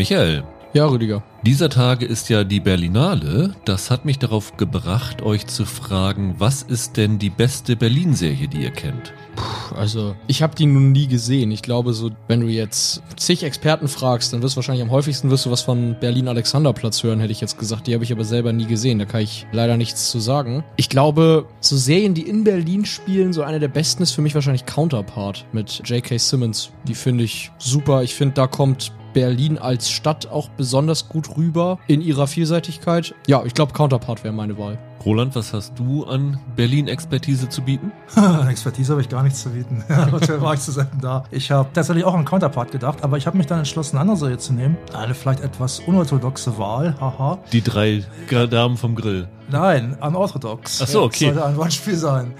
Michael, Ja, Rüdiger. dieser Tage ist ja die Berlinale. Das hat mich darauf gebracht, euch zu fragen, was ist denn die beste Berlin-Serie, die ihr kennt? Puh, Also, ich habe die nun nie gesehen. Ich glaube, so, wenn du jetzt zig Experten fragst, dann wirst du wahrscheinlich am häufigsten wirst du was von Berlin Alexanderplatz hören, hätte ich jetzt gesagt. Die habe ich aber selber nie gesehen. Da kann ich leider nichts zu sagen. Ich glaube, so Serien, die in Berlin spielen, so eine der besten ist für mich wahrscheinlich Counterpart mit J.K. Simmons. Die finde ich super. Ich finde, da kommt Berlin als Stadt auch besonders gut rüber in ihrer Vielseitigkeit. Ja, ich glaube, Counterpart wäre meine Wahl. Roland, was hast du an Berlin-Expertise zu bieten? Expertise habe ich gar nichts zu bieten. Dafür war ich zu selten da. Ich habe tatsächlich auch an Counterpart gedacht, aber ich habe mich dann entschlossen, eine andere Serie zu nehmen. Eine vielleicht etwas unorthodoxe Wahl, haha. Die drei Damen vom Grill. Nein, unorthodox. Ach so, okay. Das sollte ein Wortspiel sein.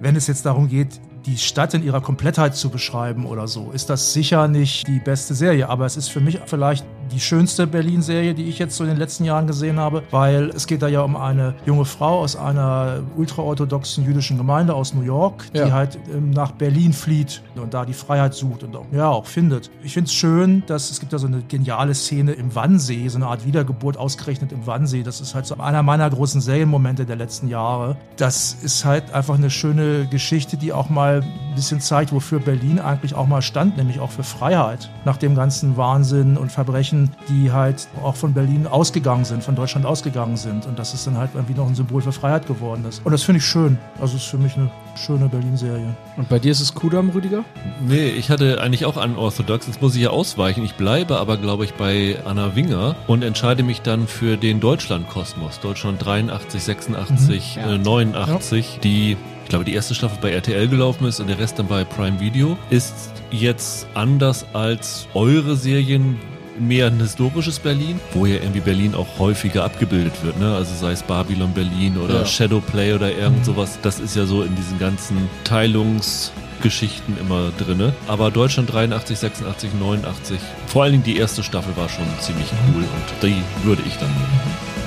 Wenn es jetzt darum geht, die Stadt in ihrer Komplettheit zu beschreiben oder so, ist das sicher nicht die beste Serie. Aber es ist für mich vielleicht die schönste Berlin-Serie, die ich jetzt so in den letzten Jahren gesehen habe, weil es geht da ja um eine junge Frau aus einer ultraorthodoxen jüdischen Gemeinde aus New York, die Ja. halt ähm, nach Berlin flieht und da die Freiheit sucht und auch, ja, auch findet. Ich finde es schön, dass es gibt da so eine geniale Szene im Wannsee, so eine Art Wiedergeburt ausgerechnet im Wannsee. Das ist halt so einer meiner großen Serienmomente der letzten Jahre. Das ist halt einfach eine schöne Geschichte, die auch mal ein bisschen zeigt, wofür Berlin eigentlich auch mal stand, nämlich auch für Freiheit. Nach dem ganzen Wahnsinn und Verbrechen, die halt auch von Berlin ausgegangen sind, von Deutschland ausgegangen sind. Und dass es dann halt irgendwie noch ein Symbol für Freiheit geworden ist. Und das finde ich schön. Also es ist für mich eine schöne Berlin-Serie. Und bei dir ist es Kudam, Rüdiger? Nee, ich hatte eigentlich auch unorthodox. Jetzt muss ich ja ausweichen. Ich bleibe aber, glaube ich, bei Anna Winger und entscheide mich dann für den Deutschland-Kosmos. Deutschland 83, 86, Mhm. Ja. äh, 89, die, ich glaube, die erste Staffel bei RTL gelaufen ist und der Rest dann bei Prime Video. Ist jetzt anders als eure Serien mehr ein historisches Berlin, wo ja irgendwie Berlin auch häufiger abgebildet wird, ne? Also sei es Babylon Berlin oder Ja. Shadowplay oder irgend sowas. Das ist ja so in diesen ganzen Teilungsgeschichten immer drinne. Aber Deutschland 83, 86, 89, vor allen Dingen die erste Staffel war schon ziemlich cool und die würde ich dann nehmen.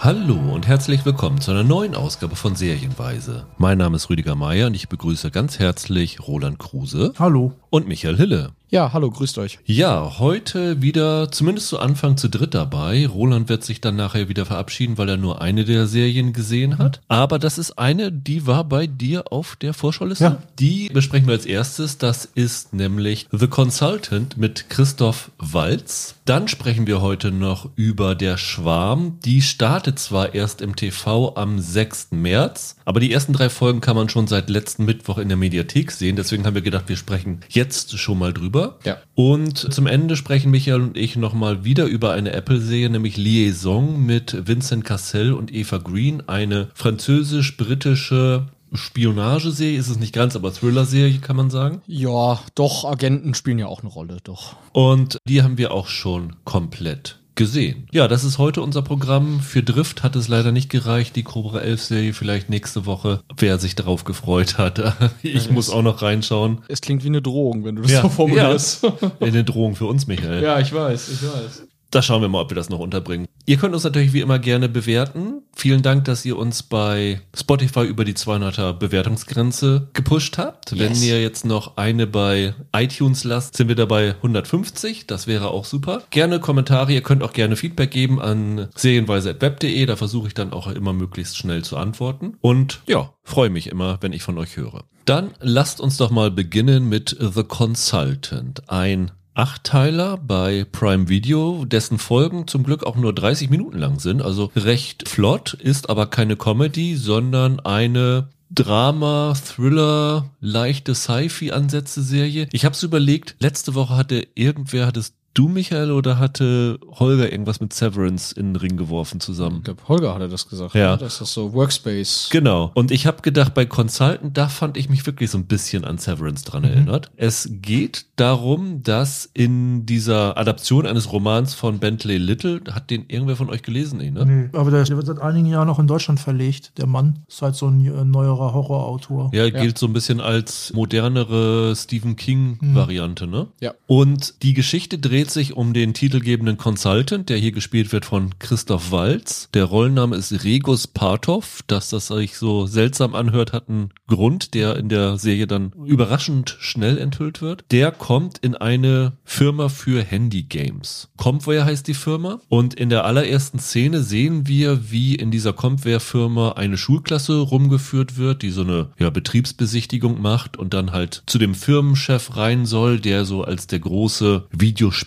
Hallo und herzlich willkommen zu einer neuen Ausgabe von Serienweise. Mein Name ist Rüdiger Meier und ich begrüße ganz herzlich Roland Kruse Hallo. und Michael Hille. Ja, hallo, grüßt euch. Ja, heute wieder zumindest zu Anfang zu dritt dabei. Roland wird sich dann nachher wieder verabschieden, weil er nur eine der Serien gesehen hat. Aber das ist eine, die war bei dir auf der Vorschauliste. Ja. Die besprechen wir als erstes. Das ist nämlich The Consultant mit Christoph Walz. Dann sprechen wir heute noch über Der Schwarm. Die startet zwar erst im TV am 6. März, aber die ersten drei Folgen kann man schon seit letzten Mittwoch in der Mediathek sehen. Deswegen haben wir gedacht, wir sprechen jetzt schon mal drüber. Ja. Und zum Ende sprechen Michael und ich nochmal wieder über eine Apple-Serie, nämlich Liaison mit Vincent Cassel und Eva Green, eine französisch-britische Spionageserie, ist es nicht ganz, aber Thriller-Serie kann man sagen. Ja, doch, Agenten spielen ja auch eine Rolle, doch. Und die haben wir auch schon komplett gesehen. Ja, das ist heute unser Programm. Für Drift hat es leider nicht gereicht. Die Cobra 11 Serie vielleicht nächste Woche. Wer sich darauf gefreut hat. Ich muss auch noch reinschauen. Es klingt wie eine Drohung, wenn du das so formulierst. Ja, eine Drohung für uns, Michael. Ja, ich weiß, ich weiß. Da schauen wir mal, ob wir das noch unterbringen. Ihr könnt uns natürlich wie immer gerne bewerten. Vielen Dank, dass ihr uns bei Spotify über die 200er Bewertungsgrenze gepusht habt. Wenn Yes. ihr jetzt noch eine bei iTunes lasst, sind wir dabei 150. Das wäre auch super. Gerne Kommentare. Ihr könnt auch gerne Feedback geben an serienweise.web.de. Da versuche ich dann auch immer möglichst schnell zu antworten. Und ja, freue mich immer, wenn ich von euch höre. Dann lasst uns doch mal beginnen mit The Consultant. Ein Achtteiler bei Prime Video, dessen Folgen zum Glück auch nur 30 Minuten lang sind, also recht flott, ist aber keine Comedy, sondern eine Drama, Thriller, leichte Sci-Fi-Ansätze-Serie. Ich habe es überlegt, letzte Woche hatte irgendwer, hattest du, Michael, oder hatte Holger irgendwas mit Severance in den Ring geworfen zusammen? Ich glaube, Holger hatte das gesagt. Ja. ne? Das ist so Workspace. Genau. Und ich habe gedacht, bei Consultant, da fand ich mich wirklich so ein bisschen an Severance dran erinnert. Es geht darum, dass in dieser Adaption eines Romans von Bentley Little, hat den irgendwer von euch gelesen, nee, ne? Nee, aber der, wird seit einigen Jahren noch in Deutschland verlegt. Der Mann ist halt so ein äh, neuerer Horrorautor. Ja, gilt so ein bisschen als modernere Stephen King-Variante, ne? Ja. Und die Geschichte dreht dreht sich um den titelgebenden Consultant, der hier gespielt wird von Christoph Walz. Der Rollenname ist Regus Partov. Dass das sich so seltsam anhört, hat einen Grund, der in der Serie dann überraschend schnell enthüllt wird. Der kommt in eine Firma für Handygames. Compware heißt die Firma. Und in der allerersten Szene sehen wir, wie in dieser Compware-Firma eine Schulklasse rumgeführt wird, die so eine ja, Betriebsbesichtigung macht und dann halt zu dem Firmenchef rein soll, der so als der große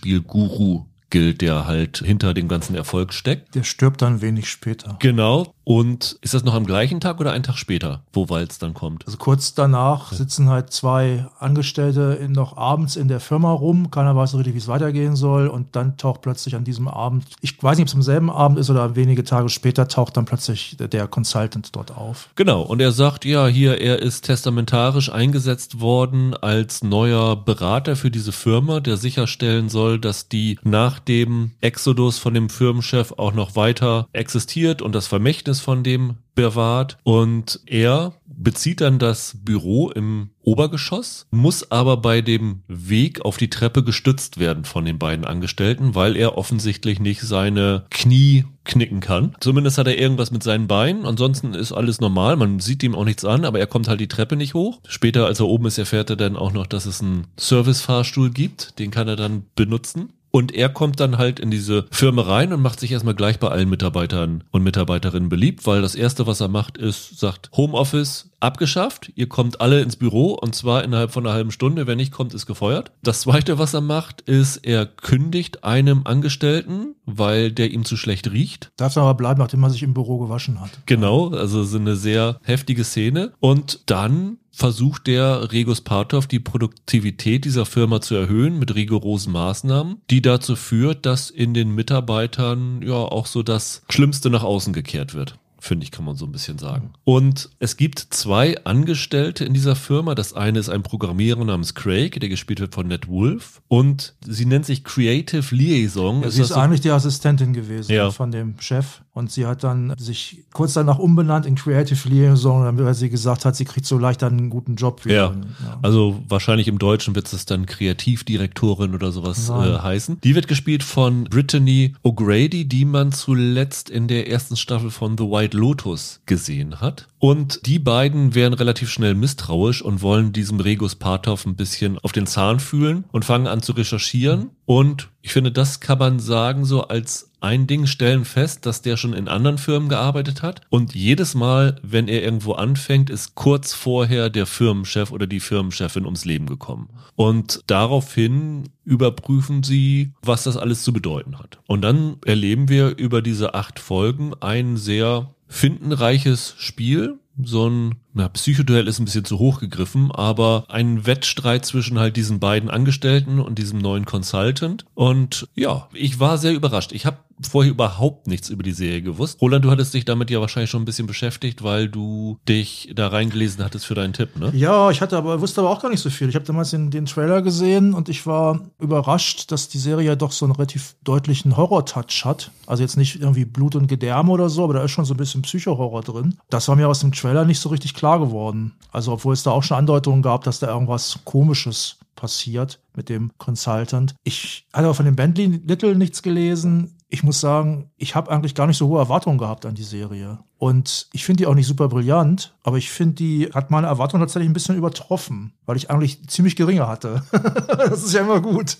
Videospiel-Guru gilt, der halt hinter dem ganzen Erfolg steckt. Der stirbt dann wenig später. Genau. Und ist das noch am gleichen Tag oder einen Tag später, wo Walz dann kommt? Also kurz danach sitzen halt zwei Angestellte in, noch abends in der Firma rum. Keiner weiß so richtig, wie es weitergehen soll. Und dann taucht plötzlich an diesem Abend, ich weiß nicht, ob es am selben Abend ist oder wenige Tage später, taucht dann plötzlich der, der Consultant dort auf. Genau. Und er sagt, ja, hier, er ist testamentarisch eingesetzt worden als neuer Berater für diese Firma, der sicherstellen soll, dass die nach dem Exodus von dem Firmenchef auch noch weiter existiert und das Vermächtnis von dem bewahrt. Und er bezieht dann das Büro im Obergeschoss, muss aber bei dem Weg auf die Treppe gestützt werden von den beiden Angestellten, weil er offensichtlich nicht seine Knie knicken kann. Zumindest hat er irgendwas mit seinen Beinen. Ansonsten ist alles normal. Man sieht ihm auch nichts an, aber er kommt halt die Treppe nicht hoch. Später, als er oben ist, erfährt er dann auch noch, dass es einen Servicefahrstuhl gibt. Den kann er dann benutzen. Und er kommt dann halt in diese Firma rein und macht sich erstmal gleich bei allen Mitarbeitern und Mitarbeiterinnen beliebt, weil das erste, was er macht, ist, sagt Homeoffice abgeschafft. Ihr kommt alle ins Büro und zwar innerhalb von einer halben Stunde. Wer nicht kommt, ist gefeuert. Das zweite, was er macht, ist, er kündigt einem Angestellten, weil der ihm zu schlecht riecht. Darf aber bleiben, nachdem er sich im Büro gewaschen hat. Genau, also so eine sehr heftige Szene. Und dann versucht der Regus Partov die Produktivität dieser Firma zu erhöhen mit rigorosen Maßnahmen, die dazu führt, dass in den Mitarbeitern ja auch so das Schlimmste nach außen gekehrt wird finde ich, kann man so ein bisschen sagen. Und es gibt zwei Angestellte in dieser Firma. Das eine ist ein Programmierer namens Craig, der gespielt wird von Ned Wolf. Und sie nennt sich Creative Liaison. Ja, ist sie ist so? eigentlich die Assistentin gewesen Ja. von dem Chef. Und sie hat dann sich kurz danach umbenannt in Creative Liaison, weil sie gesagt hat, sie kriegt so leicht einen guten Job wieder. Ja. Also wahrscheinlich im Deutschen wird es dann Kreativdirektorin oder sowas äh, heißen. Die wird gespielt von Brittany O'Grady, die man zuletzt in der ersten Staffel von The White Lotus gesehen hat. Und die beiden werden relativ schnell misstrauisch und wollen diesem Regus Partov ein bisschen auf den Zahn fühlen und fangen an zu recherchieren. Und ich finde, das kann man sagen, so als ein Ding stellen fest, dass der schon in anderen Firmen gearbeitet hat. Und jedes Mal, wenn er irgendwo anfängt, ist kurz vorher der Firmenchef oder die Firmenchefin ums Leben gekommen. Und daraufhin überprüfen sie, was das alles zu bedeuten hat. Und dann erleben wir über diese acht Folgen ein sehr findenreiches Spiel. So ein na, Psychoduell ist ein bisschen zu hoch gegriffen, aber ein Wettstreit zwischen halt diesen beiden Angestellten und diesem neuen Consultant. Und ja, ich war sehr überrascht. Ich habe vorher überhaupt nichts über die Serie gewusst. Roland, du hattest dich damit ja wahrscheinlich schon ein bisschen beschäftigt, weil du dich da reingelesen hattest für deinen Tipp, ne? Ja, ich hatte aber, wusste aber auch gar nicht so viel. Ich habe damals den, den Trailer gesehen und ich war überrascht, dass die Serie ja doch so einen relativ deutlichen Horror-Touch hat. Also jetzt nicht irgendwie Blut und Gedärme oder so, aber da ist schon so ein bisschen Psycho-Horror drin. Das war mir aus dem Trailer nicht so richtig klar geworden. Also obwohl es da auch schon Andeutungen gab, dass da irgendwas Komisches passiert mit dem Consultant. Ich hatte aber von dem Bentley Little nichts gelesen. Ich muss sagen, ich habe eigentlich gar nicht so hohe Erwartungen gehabt an die Serie. Und ich finde die auch nicht super brillant, aber ich finde, die hat meine Erwartungen tatsächlich ein bisschen übertroffen, weil ich eigentlich ziemlich geringe hatte. das ist ja immer gut.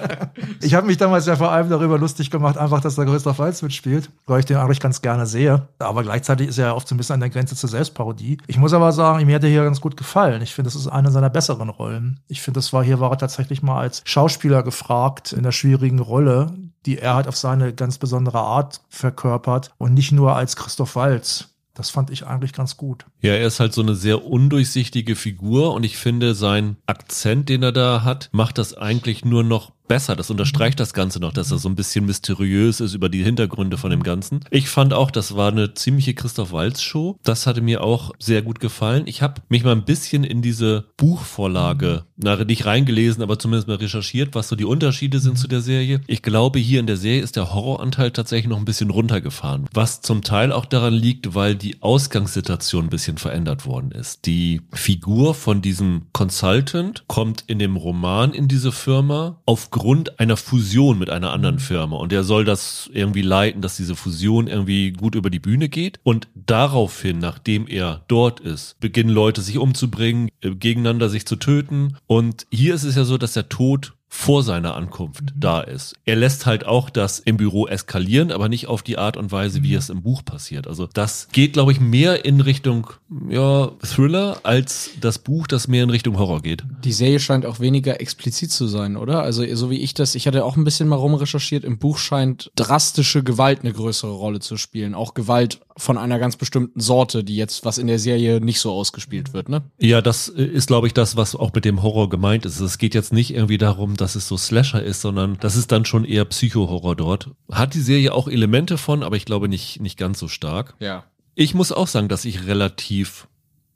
ich habe mich damals ja vor allem darüber lustig gemacht, einfach, dass der Christoph Waltz mitspielt, weil ich den eigentlich ganz gerne sehe. Aber gleichzeitig ist er ja oft so ein bisschen an der Grenze zur Selbstparodie. Ich muss aber sagen, mir hat er hier ganz gut gefallen. Ich finde, das ist eine seiner besseren Rollen. Ich finde, das war hier, war er tatsächlich mal als Schauspieler gefragt in der schwierigen Rolle, die er halt auf seine ganz besondere Art verkörpert und nicht nur als Christoph Waltz. Das fand ich eigentlich ganz gut. Ja, er ist halt so eine sehr undurchsichtige Figur und ich finde, sein Akzent, den er da hat, macht das eigentlich nur noch besser. Das unterstreicht das Ganze noch, dass er so ein bisschen mysteriös ist über die Hintergründe von dem Ganzen. Ich fand auch, das war eine ziemliche Christoph Waltz Show. Das hatte mir auch sehr gut gefallen. Ich habe mich mal ein bisschen in diese Buchvorlage, na, nicht reingelesen, aber zumindest mal recherchiert, was so die Unterschiede sind zu der Serie. Ich glaube, hier in der Serie ist der Horroranteil tatsächlich noch ein bisschen runtergefahren. Was zum Teil auch daran liegt, weil die Ausgangssituation ein bisschen verändert worden ist. Die Figur von diesem Consultant kommt in dem Roman in diese Firma aufgrund einer Fusion mit einer anderen Firma. Und er soll das irgendwie leiten, dass diese Fusion irgendwie gut über die Bühne geht. Und daraufhin, nachdem er dort ist, beginnen Leute sich umzubringen, äh, gegeneinander sich zu töten. Und hier ist es ja so, dass der Tod vor seiner Ankunft mhm. da ist. Er lässt halt auch das im Büro eskalieren, aber nicht auf die Art und Weise, wie mhm. es im Buch passiert. Also das geht, glaube ich, mehr in Richtung ja, Thriller als das Buch, das mehr in Richtung Horror geht. Die Serie scheint auch weniger explizit zu sein, oder? Also so wie ich das, ich hatte auch ein bisschen mal rumrecherchiert, im Buch scheint drastische Gewalt eine größere Rolle zu spielen. Auch Gewalt von einer ganz bestimmten Sorte, die jetzt, was in der Serie nicht so ausgespielt wird, ne? Ja, das ist, glaube ich, das, was auch mit dem Horror gemeint ist. Es geht jetzt nicht irgendwie darum, dass es so Slasher ist, sondern das ist dann schon eher Psycho-Horror dort. Hat die Serie auch Elemente von, aber ich glaube nicht, nicht ganz so stark. Ja. Ich muss auch sagen, dass ich relativ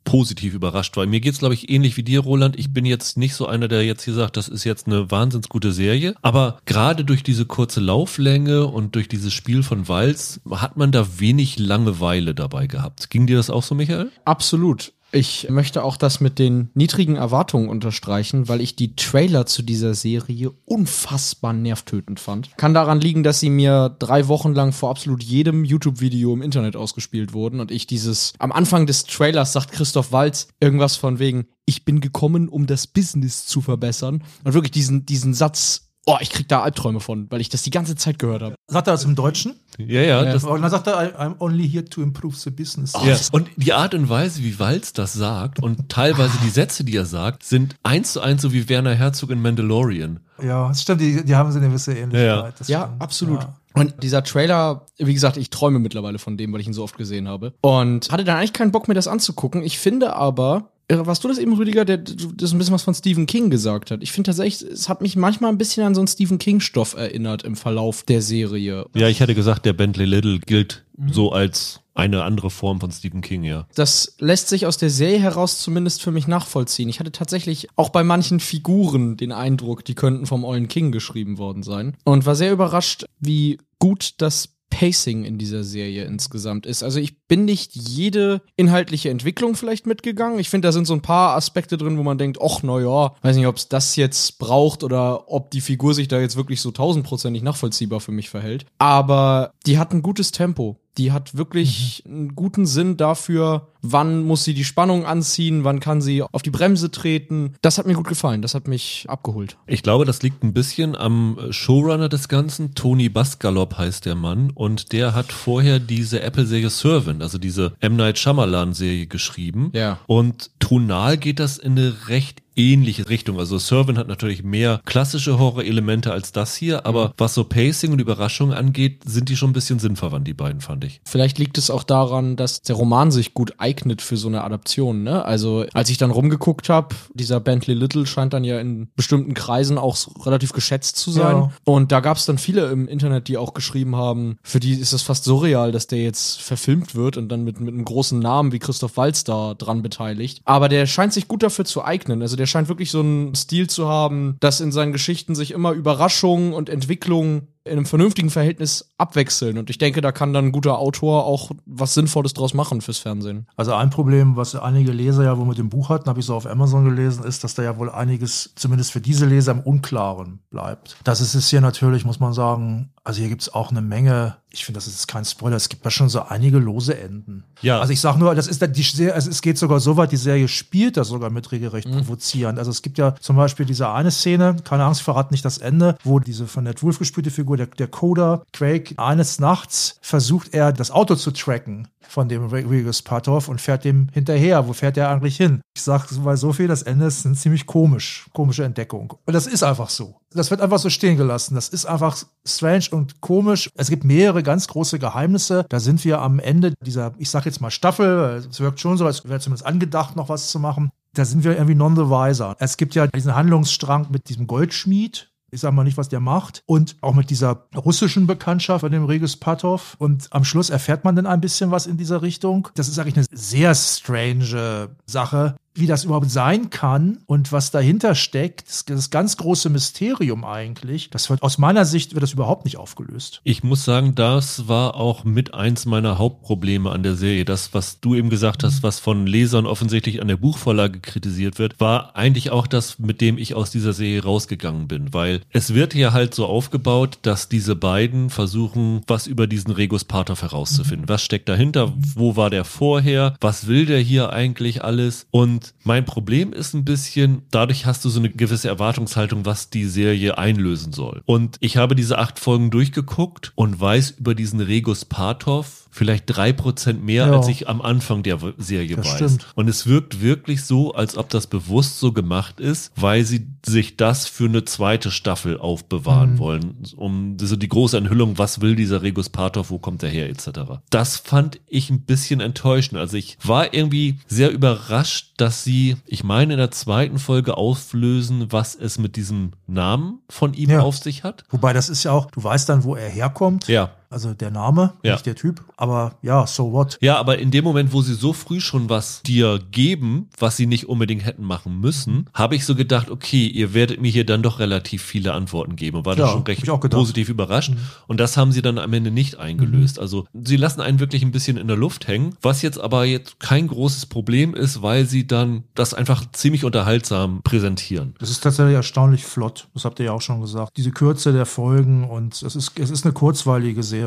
positiv überrascht war. Mir geht's glaube ich ähnlich wie dir, Roland. Ich bin jetzt nicht so einer, der jetzt hier sagt, das ist jetzt eine wahnsinns gute Serie. Aber gerade durch diese kurze Lauflänge und durch dieses Spiel von Walz hat man da wenig Langeweile dabei gehabt. Ging dir das auch so, Michael? Absolut. Ich möchte auch das mit den niedrigen Erwartungen unterstreichen, weil ich die Trailer zu dieser Serie unfassbar nervtötend fand. Kann daran liegen, dass sie mir drei Wochen lang vor absolut jedem YouTube-Video im Internet ausgespielt wurden und ich dieses, am Anfang des Trailers sagt Christoph Walz irgendwas von wegen, ich bin gekommen, um das Business zu verbessern. Und wirklich diesen, diesen Satz Oh, ich krieg da Albträume von, weil ich das die ganze Zeit gehört habe. Sagt er das im Deutschen? Ja, ja. Das und dann sagt er, I'm only here to improve the business. Oh, ja. Und die Art und Weise, wie Walz das sagt und teilweise die Sätze, die er sagt, sind eins zu eins so wie Werner Herzog in Mandalorian. Ja, das stimmt, die, die haben so eine gewisse Ähnlichkeit. Ja, ja absolut. Ja. Und dieser Trailer, wie gesagt, ich träume mittlerweile von dem, weil ich ihn so oft gesehen habe. Und hatte dann eigentlich keinen Bock, mir das anzugucken. Ich finde aber, was du das eben, Rüdiger, der, das ein bisschen was von Stephen King gesagt hat. Ich finde tatsächlich, es hat mich manchmal ein bisschen an so einen Stephen King-Stoff erinnert im Verlauf der Serie. Ja, ich hätte gesagt, der Bentley Little gilt mhm. so als eine andere Form von Stephen King, ja. Das lässt sich aus der Serie heraus zumindest für mich nachvollziehen. Ich hatte tatsächlich auch bei manchen Figuren den Eindruck, die könnten vom Ollen King geschrieben worden sein. Und war sehr überrascht, wie gut das Pacing in dieser Serie insgesamt ist. Also ich bin nicht jede inhaltliche Entwicklung vielleicht mitgegangen. Ich finde, da sind so ein paar Aspekte drin, wo man denkt, ach, naja, weiß nicht, ob es das jetzt braucht oder ob die Figur sich da jetzt wirklich so tausendprozentig nachvollziehbar für mich verhält. Aber die hat ein gutes Tempo. Die hat wirklich mhm. einen guten Sinn dafür, wann muss sie die Spannung anziehen, wann kann sie auf die Bremse treten. Das hat mir gut gefallen, das hat mich abgeholt. Ich glaube, das liegt ein bisschen am Showrunner des Ganzen. Tony Baskalop heißt der Mann und der hat vorher diese Apple-Serie Servant, also diese M. Night Shyamalan-Serie geschrieben. Ja. Und tonal geht das in eine recht ähnliche Richtung. Also Servant hat natürlich mehr klassische Horror-Elemente als das hier, aber mhm. was so Pacing und Überraschung angeht, sind die schon ein bisschen sinnverwandt, die beiden, fand ich. Vielleicht liegt es auch daran, dass der Roman sich gut eignet für so eine Adaption. Ne? Also als ich dann rumgeguckt habe, dieser Bentley Little scheint dann ja in bestimmten Kreisen auch relativ geschätzt zu sein. Ja. Und da gab es dann viele im Internet, die auch geschrieben haben, für die ist es fast surreal, dass der jetzt verfilmt wird und dann mit, mit einem großen Namen wie Christoph Walz da dran beteiligt. Aber der scheint sich gut dafür zu eignen. Also der scheint wirklich so einen Stil zu haben, dass in seinen Geschichten sich immer Überraschungen und Entwicklungen in einem vernünftigen Verhältnis abwechseln. Und ich denke, da kann dann ein guter Autor auch was Sinnvolles draus machen fürs Fernsehen. Also ein Problem, was einige Leser ja wohl mit dem Buch hatten, habe ich so auf Amazon gelesen, ist, dass da ja wohl einiges, zumindest für diese Leser, im Unklaren bleibt. Das ist es hier natürlich, muss man sagen, also hier gibt es auch eine Menge, ich finde, das ist kein Spoiler, es gibt ja schon so einige lose Enden. Ja. Also ich sage nur, das ist die Serie, also es geht sogar so weit, die Serie spielt das sogar mit regelrecht mhm. provozierend. Also es gibt ja zum Beispiel diese eine Szene, keine Angst, verrat nicht das Ende, wo diese von Ned Wolf gespielte Figur, der, der Coder, Craig, eines Nachts versucht er, das Auto zu tracken von dem Regus Patov und fährt dem hinterher. Wo fährt er eigentlich hin? Ich sage mal so viel, das Ende ist eine ziemlich komisch, komische Entdeckung. Und das ist einfach so. Das wird einfach so stehen gelassen. Das ist einfach strange und komisch. Es gibt mehrere ganz große Geheimnisse. Da sind wir am Ende dieser, ich sag jetzt mal Staffel. Es wirkt schon so, als wäre zumindest angedacht, noch was zu machen. Da sind wir irgendwie non the wiser. Es gibt ja diesen Handlungsstrang mit diesem Goldschmied, ich sag mal nicht, was der macht. Und auch mit dieser russischen Bekanntschaft von dem Regis Patov. Und am Schluss erfährt man dann ein bisschen was in dieser Richtung. Das ist eigentlich eine sehr strange Sache. Wie das überhaupt sein kann und was dahinter steckt, das, das ganz große Mysterium eigentlich, das wird aus meiner Sicht wird das überhaupt nicht aufgelöst. Ich muss sagen, das war auch mit eins meiner Hauptprobleme an der Serie. Das, was du eben gesagt hast, was von Lesern offensichtlich an der Buchvorlage kritisiert wird, war eigentlich auch das, mit dem ich aus dieser Serie rausgegangen bin, weil es wird hier halt so aufgebaut, dass diese beiden versuchen, was über diesen Regus Patov herauszufinden. Was steckt dahinter? Wo war der vorher? Was will der hier eigentlich alles? Und mein Problem ist ein bisschen, dadurch hast du so eine gewisse Erwartungshaltung, was die Serie einlösen soll. Und ich habe diese acht Folgen durchgeguckt und weiß über diesen Regus Patov vielleicht drei Prozent mehr, Ja. als ich am Anfang der Serie Das weiß. stimmt. Und es wirkt wirklich so, als ob das bewusst so gemacht ist, weil sie sich das für eine zweite Staffel aufbewahren Mhm. wollen, um so die große Enthüllung, was will dieser Regus Patov, wo kommt er her, etc. Das fand ich ein bisschen enttäuschend. Also ich war irgendwie sehr überrascht, dass sie, ich meine, in der zweiten Folge auflösen, was es mit diesem Namen von ihm Ja. auf sich hat. Wobei das ist ja auch, du weißt dann, wo er herkommt. Ja. Also der Name, Ja. nicht der Typ. Aber ja, so what? Ja, aber in dem Moment, wo sie so früh schon was dir geben, was sie nicht unbedingt hätten machen müssen, habe ich so gedacht, okay, ihr werdet mir hier dann doch relativ viele Antworten geben. Und war da Ja, schon hab recht. Mhm. positiv überrascht. Und das haben sie dann am Ende nicht eingelöst. Also sie lassen einen wirklich ein bisschen in der Luft hängen, was jetzt aber jetzt kein großes Problem ist, weil sie dann das einfach ziemlich unterhaltsam präsentieren. Das ist tatsächlich erstaunlich flott. Das habt ihr ja auch schon gesagt. Diese Kürze der Folgen und es ist, es ist eine kurzweilige Serie.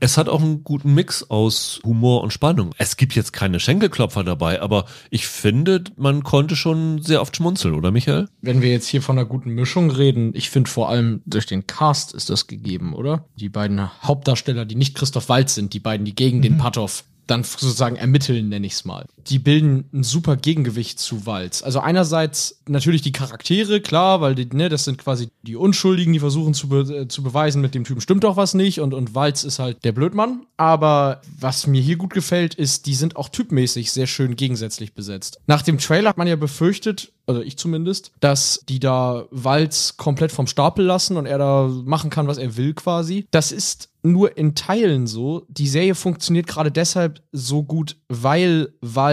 Es hat auch einen guten Mix aus Humor und Spannung. Es gibt jetzt keine Schenkelklopfer dabei, aber ich finde, man konnte schon sehr oft schmunzeln, oder Michael? Wenn wir jetzt hier von einer guten Mischung reden, ich finde vor allem durch den Cast ist das gegeben, oder? Die beiden Hauptdarsteller, die nicht Christoph Waltz sind, die beiden, die gegen den Patov dann sozusagen ermitteln, nenne ich es mal. Die bilden ein super Gegengewicht zu Walz. Also einerseits natürlich die Charaktere, klar, weil die, ne, das sind quasi die Unschuldigen, die versuchen zu, be äh, zu beweisen, mit dem Typen stimmt doch was nicht und, und Walz ist halt der Blödmann. Aber was mir hier gut gefällt, ist, die sind auch typmäßig sehr schön gegensätzlich besetzt. Nach dem Trailer hat man ja befürchtet, also ich zumindest, dass die da Walz komplett vom Stapel lassen und er da machen kann, was er will quasi. Das ist nur in Teilen so. Die Serie funktioniert gerade deshalb so gut, weil Walz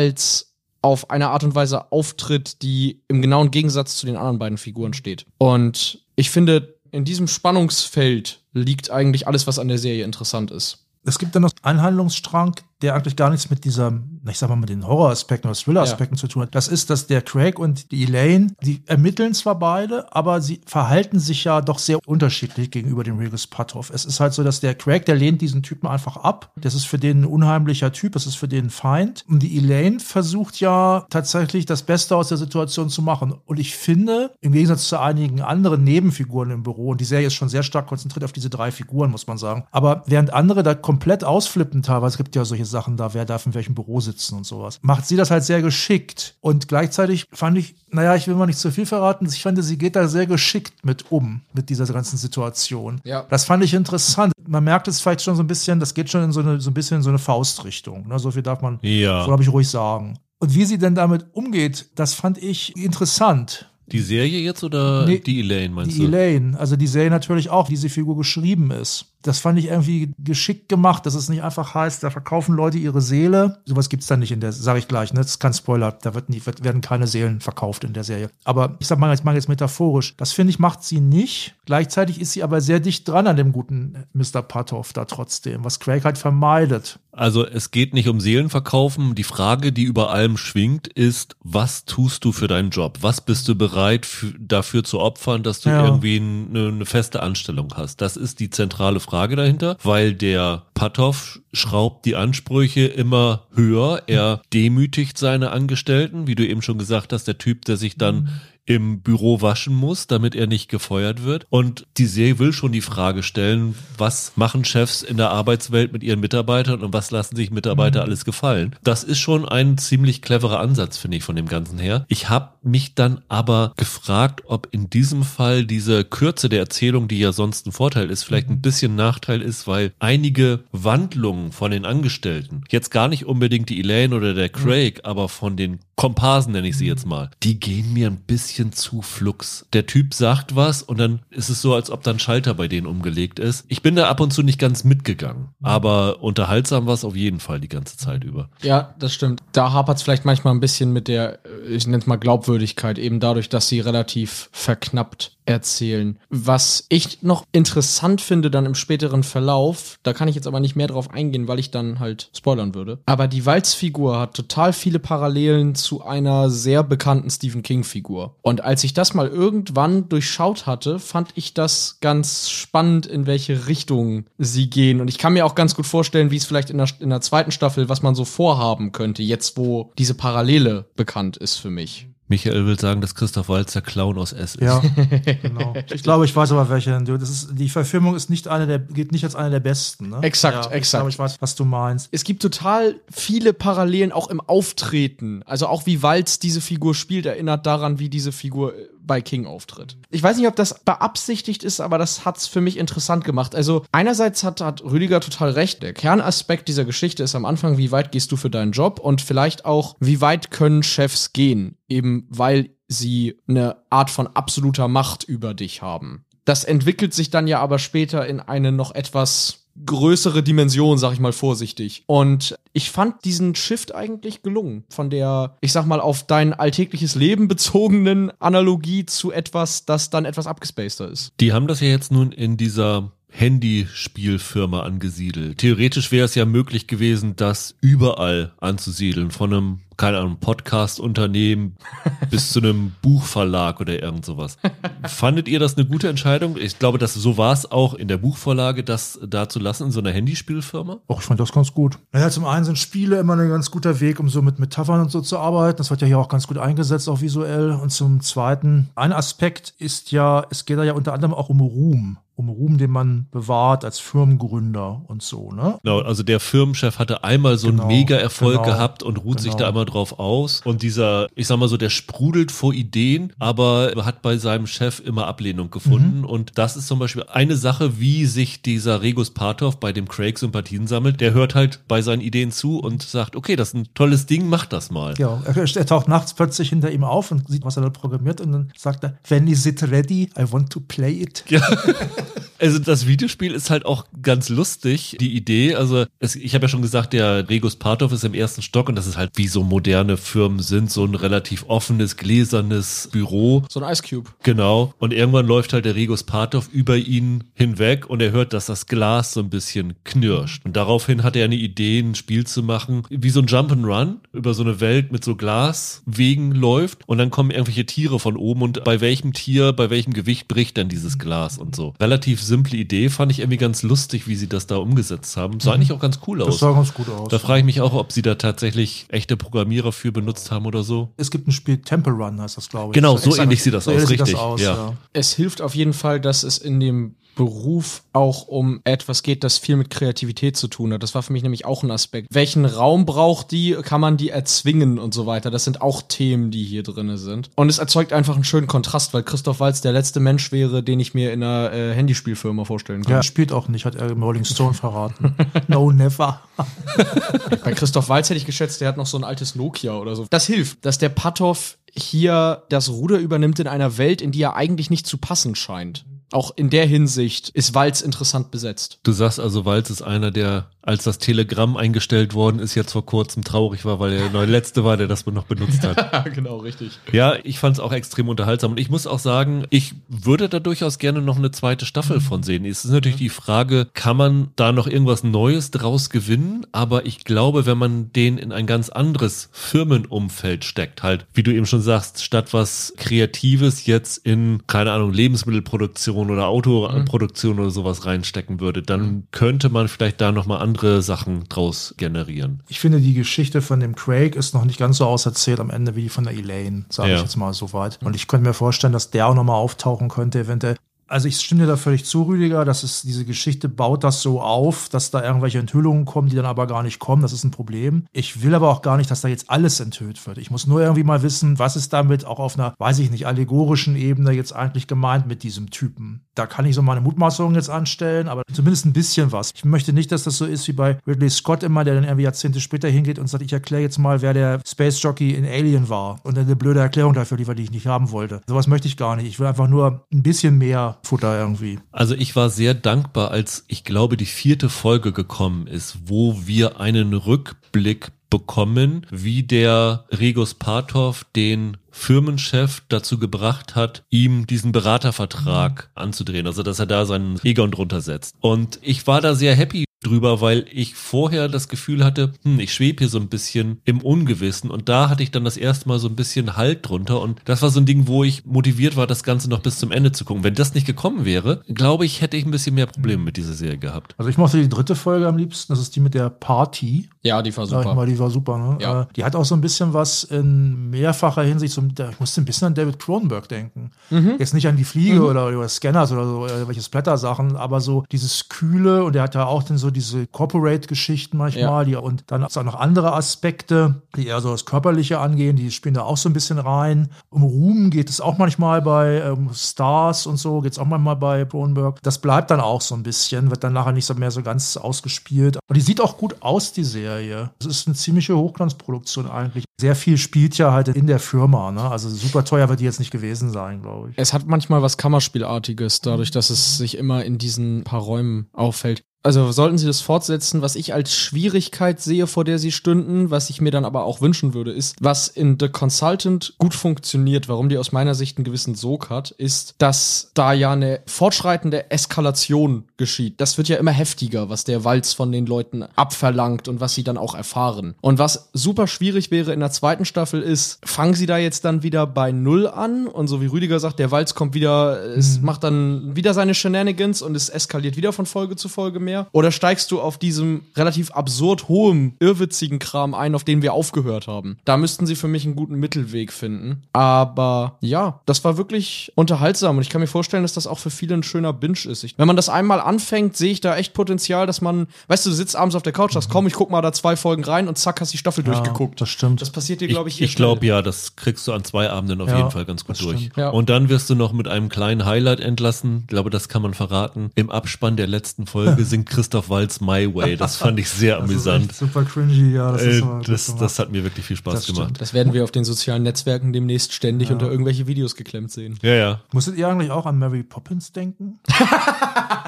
auf eine Art und Weise auftritt, die im genauen Gegensatz zu den anderen beiden Figuren steht. Und ich finde, in diesem Spannungsfeld liegt eigentlich alles, was an der Serie interessant ist. Es gibt dann noch einen Handlungsstrang, der eigentlich gar nichts mit dieser, ich sag mal, mit den Horroraspekten oder Thriller-Aspekten zu tun hat. Das ist, dass der Craig und die Elaine, die ermitteln zwar beide, aber sie verhalten sich ja doch sehr unterschiedlich gegenüber dem Regus Patov. Es ist halt so, dass der Craig, der lehnt diesen Typen einfach ab. Das ist für den ein unheimlicher Typ, das ist für den ein Feind. Und die Elaine versucht ja tatsächlich das Beste aus der Situation zu machen. Und ich finde, im Gegensatz zu einigen anderen Nebenfiguren im Büro, und die Serie ist schon sehr stark konzentriert auf diese drei Figuren, muss man sagen. Aber während andere da komplett ausflippen teilweise, es gibt ja solche Sachen da, wer darf in welchem Büro sitzen und sowas, macht sie das halt sehr geschickt. Und gleichzeitig fand ich, naja, ich will mal nicht zu viel verraten, ich fand, sie geht da sehr geschickt mit um, mit dieser ganzen Situation. Ja. Das fand ich interessant. Man merkt es vielleicht schon so ein bisschen, das geht schon in so, eine, so ein bisschen in so eine Faustrichtung. Ne? So viel darf man, Ja. glaube ich, ruhig sagen. Und wie sie denn damit umgeht, das fand ich interessant. Die Serie jetzt oder Nee, die Elaine meinst Die du? Elaine, also die Serie natürlich auch, wie diese Figur geschrieben ist. Das fand ich irgendwie geschickt gemacht, dass es nicht einfach heißt, da verkaufen Leute ihre Seele. Sowas gibt's da nicht in der, sage ich gleich, ne? Das ist kein Spoiler, da wird nie, werden keine Seelen verkauft in der Serie. Aber ich sag mal jetzt, mal jetzt metaphorisch. Das finde ich, macht sie nicht. Gleichzeitig ist sie aber sehr dicht dran an dem guten Mr. Patoff da trotzdem, was Craig halt vermeidet. Also es geht nicht um Seelenverkaufen. Die Frage, die über allem schwingt, ist, was tust du für deinen Job? Was bist du bereit für, dafür zu opfern, dass du Ja. irgendwie eine, eine feste Anstellung hast? Das ist die zentrale Frage dahinter, weil der Patoff schraubt die Ansprüche immer höher. Er demütigt seine Angestellten, wie du eben schon gesagt hast, der Typ, der sich dann im Büro waschen muss, damit er nicht gefeuert wird. Und die Serie will schon die Frage stellen, was machen Chefs in der Arbeitswelt mit ihren Mitarbeitern und was lassen sich Mitarbeiter alles gefallen. Das ist schon ein ziemlich cleverer Ansatz, finde ich, von dem Ganzen her. Ich habe mich dann aber gefragt, ob in diesem Fall diese Kürze der Erzählung, die ja sonst ein Vorteil ist, vielleicht ein bisschen Nachteil ist, weil einige Wandlungen von den Angestellten, jetzt gar nicht unbedingt die Elaine oder der Craig, aber von den Komparsen nenne ich sie jetzt mal, die gehen mir ein bisschen zu flux. Der Typ sagt was und dann ist es so, als ob dann Schalter bei denen umgelegt ist. Ich bin da ab und zu nicht ganz mitgegangen, aber unterhaltsam war es auf jeden Fall die ganze Zeit über. Ja, das stimmt. Da hapert es vielleicht manchmal ein bisschen mit der, ich nenne es mal Glaubwürdigkeit, eben dadurch, dass sie relativ verknappt erzählen. Was ich noch interessant finde dann im späteren Verlauf, da kann ich jetzt aber nicht mehr drauf eingehen, weil ich dann halt spoilern würde. Aber die Walz-Figur hat total viele Parallelen zu einer sehr bekannten Stephen King-Figur. Und als ich das mal irgendwann durchschaut hatte, fand ich das ganz spannend, in welche Richtung sie gehen. Und ich kann mir auch ganz gut vorstellen, wie es vielleicht in der, in der zweiten Staffel, was man so vorhaben könnte, jetzt wo diese Parallele bekannt ist für mich. Michael will sagen, dass Christoph Waltz der Clown aus S ist. Ja, genau. Ich glaube, ich weiß aber welche. Das ist, die Verfilmung ist nicht eine der, geht nicht als eine der besten. Ne? Exakt, ja, exakt. Ich glaube, ich weiß, was du meinst. Es gibt total viele Parallelen auch im Auftreten. Also auch wie Waltz diese Figur spielt, erinnert daran, wie diese Figur äh, bei King auftritt. Ich weiß nicht, ob das beabsichtigt ist, aber das hat's für mich interessant gemacht. Also einerseits hat, hat Rüdiger total recht. Der Kernaspekt dieser Geschichte ist am Anfang, wie weit gehst du für deinen Job und vielleicht auch, wie weit können Chefs gehen, eben weil sie eine Art von absoluter Macht über dich haben. Das entwickelt sich dann ja aber später in eine noch etwas größere Dimension, sag ich mal vorsichtig. Und ich fand diesen Shift eigentlich gelungen. Von der, ich sag mal, auf dein alltägliches Leben bezogenen Analogie zu etwas, das dann etwas abgespaceter ist. Die haben das ja jetzt nun in dieser Handyspielfirma angesiedelt. Theoretisch wäre es ja möglich gewesen, das überall anzusiedeln, von einem, keine Ahnung, Podcast-Unternehmen bis zu einem Buchverlag oder irgend sowas. Fandet ihr das eine gute Entscheidung? Ich glaube, dass so war es auch in der Buchvorlage, das da zu lassen in so einer Handyspielfirma. Och, ich fand das ganz gut. Naja, zum einen sind Spiele immer ein ganz guter Weg, um so mit Metaphern und so zu arbeiten. Das wird ja hier auch ganz gut eingesetzt, auch visuell. Und zum zweiten, ein Aspekt ist ja, es geht da ja unter anderem auch um Ruhm um Ruhm, den man bewahrt als Firmengründer und so, ne? Genau, also der Firmenchef hatte einmal so Genau, einen Mega-Erfolg genau, gehabt und ruht sich genau. da einmal drauf aus. Und dieser, ich sag mal so, der sprudelt vor Ideen, aber hat bei seinem Chef immer Ablehnung gefunden. Und das ist zum Beispiel eine Sache, wie sich dieser Regus Partov bei dem Craig Sympathien sammelt. Der hört halt bei seinen Ideen zu und sagt, okay, das ist ein tolles Ding, mach das mal. Ja, er, er taucht nachts plötzlich hinter ihm auf und sieht, was er da programmiert und dann sagt er, when is it ready? I want to play it. Ja. Also das Videospiel ist halt auch ganz lustig, die Idee. Also es, ich habe ja schon gesagt, der Regus Partov ist im ersten Stock und das ist halt wie so moderne Firmen sind, so ein relativ offenes, gläsernes Büro. So ein Ice Cube. Genau. Und irgendwann läuft halt der Regus Partov über ihn hinweg und er hört, dass das Glas so ein bisschen knirscht. Und daraufhin hat er eine Idee, ein Spiel zu machen, wie so ein Jump'n'Run über so eine Welt mit so Glaswegen läuft und dann kommen irgendwelche Tiere von oben und bei welchem Tier, bei welchem Gewicht bricht dann dieses Glas und so. Relativ simple Idee, fand ich irgendwie ganz lustig, wie sie das da umgesetzt haben. Sah eigentlich auch ganz cool Das aus. sah ganz gut aus. Da frage ich mich auch, ob sie da tatsächlich echte Programmierer für benutzt haben oder so. es gibt ein Spiel Temple Run, heißt das, glaube ich. Genau, so ähnlich sieht das so aus, richtig, Das aus, ja. ja. Es hilft auf jeden Fall, dass es in dem Beruf auch um etwas geht, das viel mit Kreativität zu tun hat. Das war für mich nämlich auch ein Aspekt. Welchen Raum braucht die? Kann man die erzwingen und so weiter? Das sind auch Themen, die hier drin sind. Und es erzeugt einfach einen schönen Kontrast, weil Christoph Waltz der letzte Mensch wäre, den ich mir in einer äh, Handyspielfirma vorstellen kann. Ja, spielt auch nicht, hat er im Rolling Stone verraten. no, never. Bei Christoph Waltz hätte ich geschätzt, der hat noch so ein altes Nokia oder so. Das hilft, dass der Patov hier das Ruder übernimmt in einer Welt, in die er eigentlich nicht zu passen scheint. Auch in der Hinsicht ist Walz interessant besetzt. Du sagst also, Walz ist einer, der, als das Telegramm eingestellt worden ist, jetzt vor kurzem traurig war, weil er der letzte war, der das noch benutzt hat. genau, richtig. Ja, ich fand es auch extrem unterhaltsam. Und ich muss auch sagen, ich würde da durchaus gerne noch eine zweite Staffel von sehen. Es ist natürlich die Frage, kann man da noch irgendwas Neues draus gewinnen? Aber ich glaube, wenn man den in ein ganz anderes Firmenumfeld steckt, halt, wie du eben schon sagst, statt was Kreatives jetzt in, keine Ahnung, Lebensmittelproduktion oder Autoproduktion oder sowas reinstecken würde, dann könnte man vielleicht da nochmal andere Sachen draus generieren. Ich finde, die Geschichte von dem Craig ist noch nicht ganz so auserzählt am Ende wie die von der Elaine, sage Ja. ich jetzt mal so weit. Und ich könnte mir vorstellen, dass der auch nochmal auftauchen könnte, eventuell. Also ich stimme dir da völlig zu, Rüdiger. Das ist, diese Geschichte baut das so auf, dass da irgendwelche Enthüllungen kommen, die dann aber gar nicht kommen. Das ist ein Problem. Ich will aber auch gar nicht, dass da jetzt alles enthüllt wird. Ich muss nur irgendwie mal wissen, was ist damit auch auf einer, weiß ich nicht, allegorischen Ebene jetzt eigentlich gemeint mit diesem Typen. Da kann ich so meine Mutmaßungen jetzt anstellen, aber zumindest ein bisschen was. Ich möchte nicht, dass das so ist wie bei Ridley Scott immer, der dann irgendwie Jahrzehnte später hingeht und sagt, ich erkläre jetzt mal, wer der Space Jockey in Alien war. Und eine blöde Erklärung dafür liefert, die ich nicht haben wollte. Sowas möchte ich gar nicht. Ich will einfach nur ein bisschen mehr Futter irgendwie. Also ich war sehr dankbar, als ich glaube, die vierte Folge gekommen ist, wo wir einen Rückblick bekommen, wie der Regus Partov den Firmenchef dazu gebracht hat, ihm diesen Beratervertrag anzudrehen, also dass er da seinen Egon drunter setzt. Und ich war da sehr happy drüber, weil ich vorher das Gefühl hatte, hm, ich schwebe hier so ein bisschen im Ungewissen und da hatte ich dann das erste Mal so ein bisschen Halt drunter und das war so ein Ding, wo ich motiviert war, das Ganze noch bis zum Ende zu gucken. Wenn das nicht gekommen wäre, glaube ich, hätte ich ein bisschen mehr Probleme mit dieser Serie gehabt. Also ich mochte die dritte Folge am liebsten, das ist die mit der Party. Ja, die war super. mal, die war super. Ne? Ja. Äh, Die hat auch so ein bisschen was in mehrfacher Hinsicht. So, ich musste ein bisschen an David Cronenberg denken. Jetzt nicht an die Fliege oder, oder Scanners oder so, oder welche Splatter-Sachen, aber so dieses Kühle und er hat ja auch dann so diese Corporate-Geschichten manchmal, die, und dann auch noch andere Aspekte, die eher so das Körperliche angehen, die spielen da auch so ein bisschen rein. Um Ruhm geht es auch manchmal bei ähm, Stars und so, geht es auch manchmal bei Cronenberg. Das bleibt dann auch so ein bisschen, wird dann nachher nicht so mehr so ganz ausgespielt. Und die sieht auch gut aus, die Serie. Es ist eine ziemliche Hochglanzproduktion eigentlich. Sehr viel spielt ja halt in der Firma. Ne? Also super teuer wird die jetzt nicht gewesen sein, glaube ich. Es hat manchmal was Kammerspielartiges, dadurch, dass es sich immer in diesen paar Räumen auffällt. Also sollten sie das fortsetzen, was ich als Schwierigkeit sehe, vor der sie stünden, was ich mir dann aber auch wünschen würde, ist, was in The Consultant gut funktioniert, warum die aus meiner Sicht einen gewissen Sog hat, ist, dass da ja eine fortschreitende Eskalation geschieht. Das wird ja immer heftiger, was der Walz von den Leuten abverlangt und was sie dann auch erfahren. Und was super schwierig wäre in der zweiten Staffel ist, fangen sie da jetzt dann wieder bei Null an und so wie Rüdiger sagt, der Walz kommt wieder, es macht dann wieder seine Shenanigans und es eskaliert wieder von Folge zu Folge mehr? Oder steigst du auf diesem relativ absurd hohen, irrwitzigen Kram ein, auf den wir aufgehört haben? Da müssten sie für mich einen guten Mittelweg finden. Aber ja, das war wirklich unterhaltsam und ich kann mir vorstellen, dass das auch für viele ein schöner Binge ist. Ich, wenn man das einmal anfängt, sehe ich da echt Potenzial, dass man, weißt du, du sitzt abends auf der Couch, sagst, komm, ich guck mal da zwei Folgen rein und zack, hast die Staffel durchgeguckt. das stimmt. Das passiert dir, Ich, glaube ich, hier ich glaube ja, das kriegst du an zwei Abenden auf Ja, jeden Fall ganz gut durch. Ja. Und dann wirst du noch mit einem kleinen Highlight entlassen. Ich glaube, das kann man verraten. Im Abspann der letzten Folge singt Christoph Waltz My Way. Das fand ich sehr amüsant. super cringy, ja. Das, Äh, das, das hat mir wirklich viel Spaß Das gemacht. Das werden wir auf den sozialen Netzwerken demnächst ständig unter irgendwelche Videos geklemmt sehen. Ja, ja. Musstet ihr eigentlich auch an Mary Poppins denken?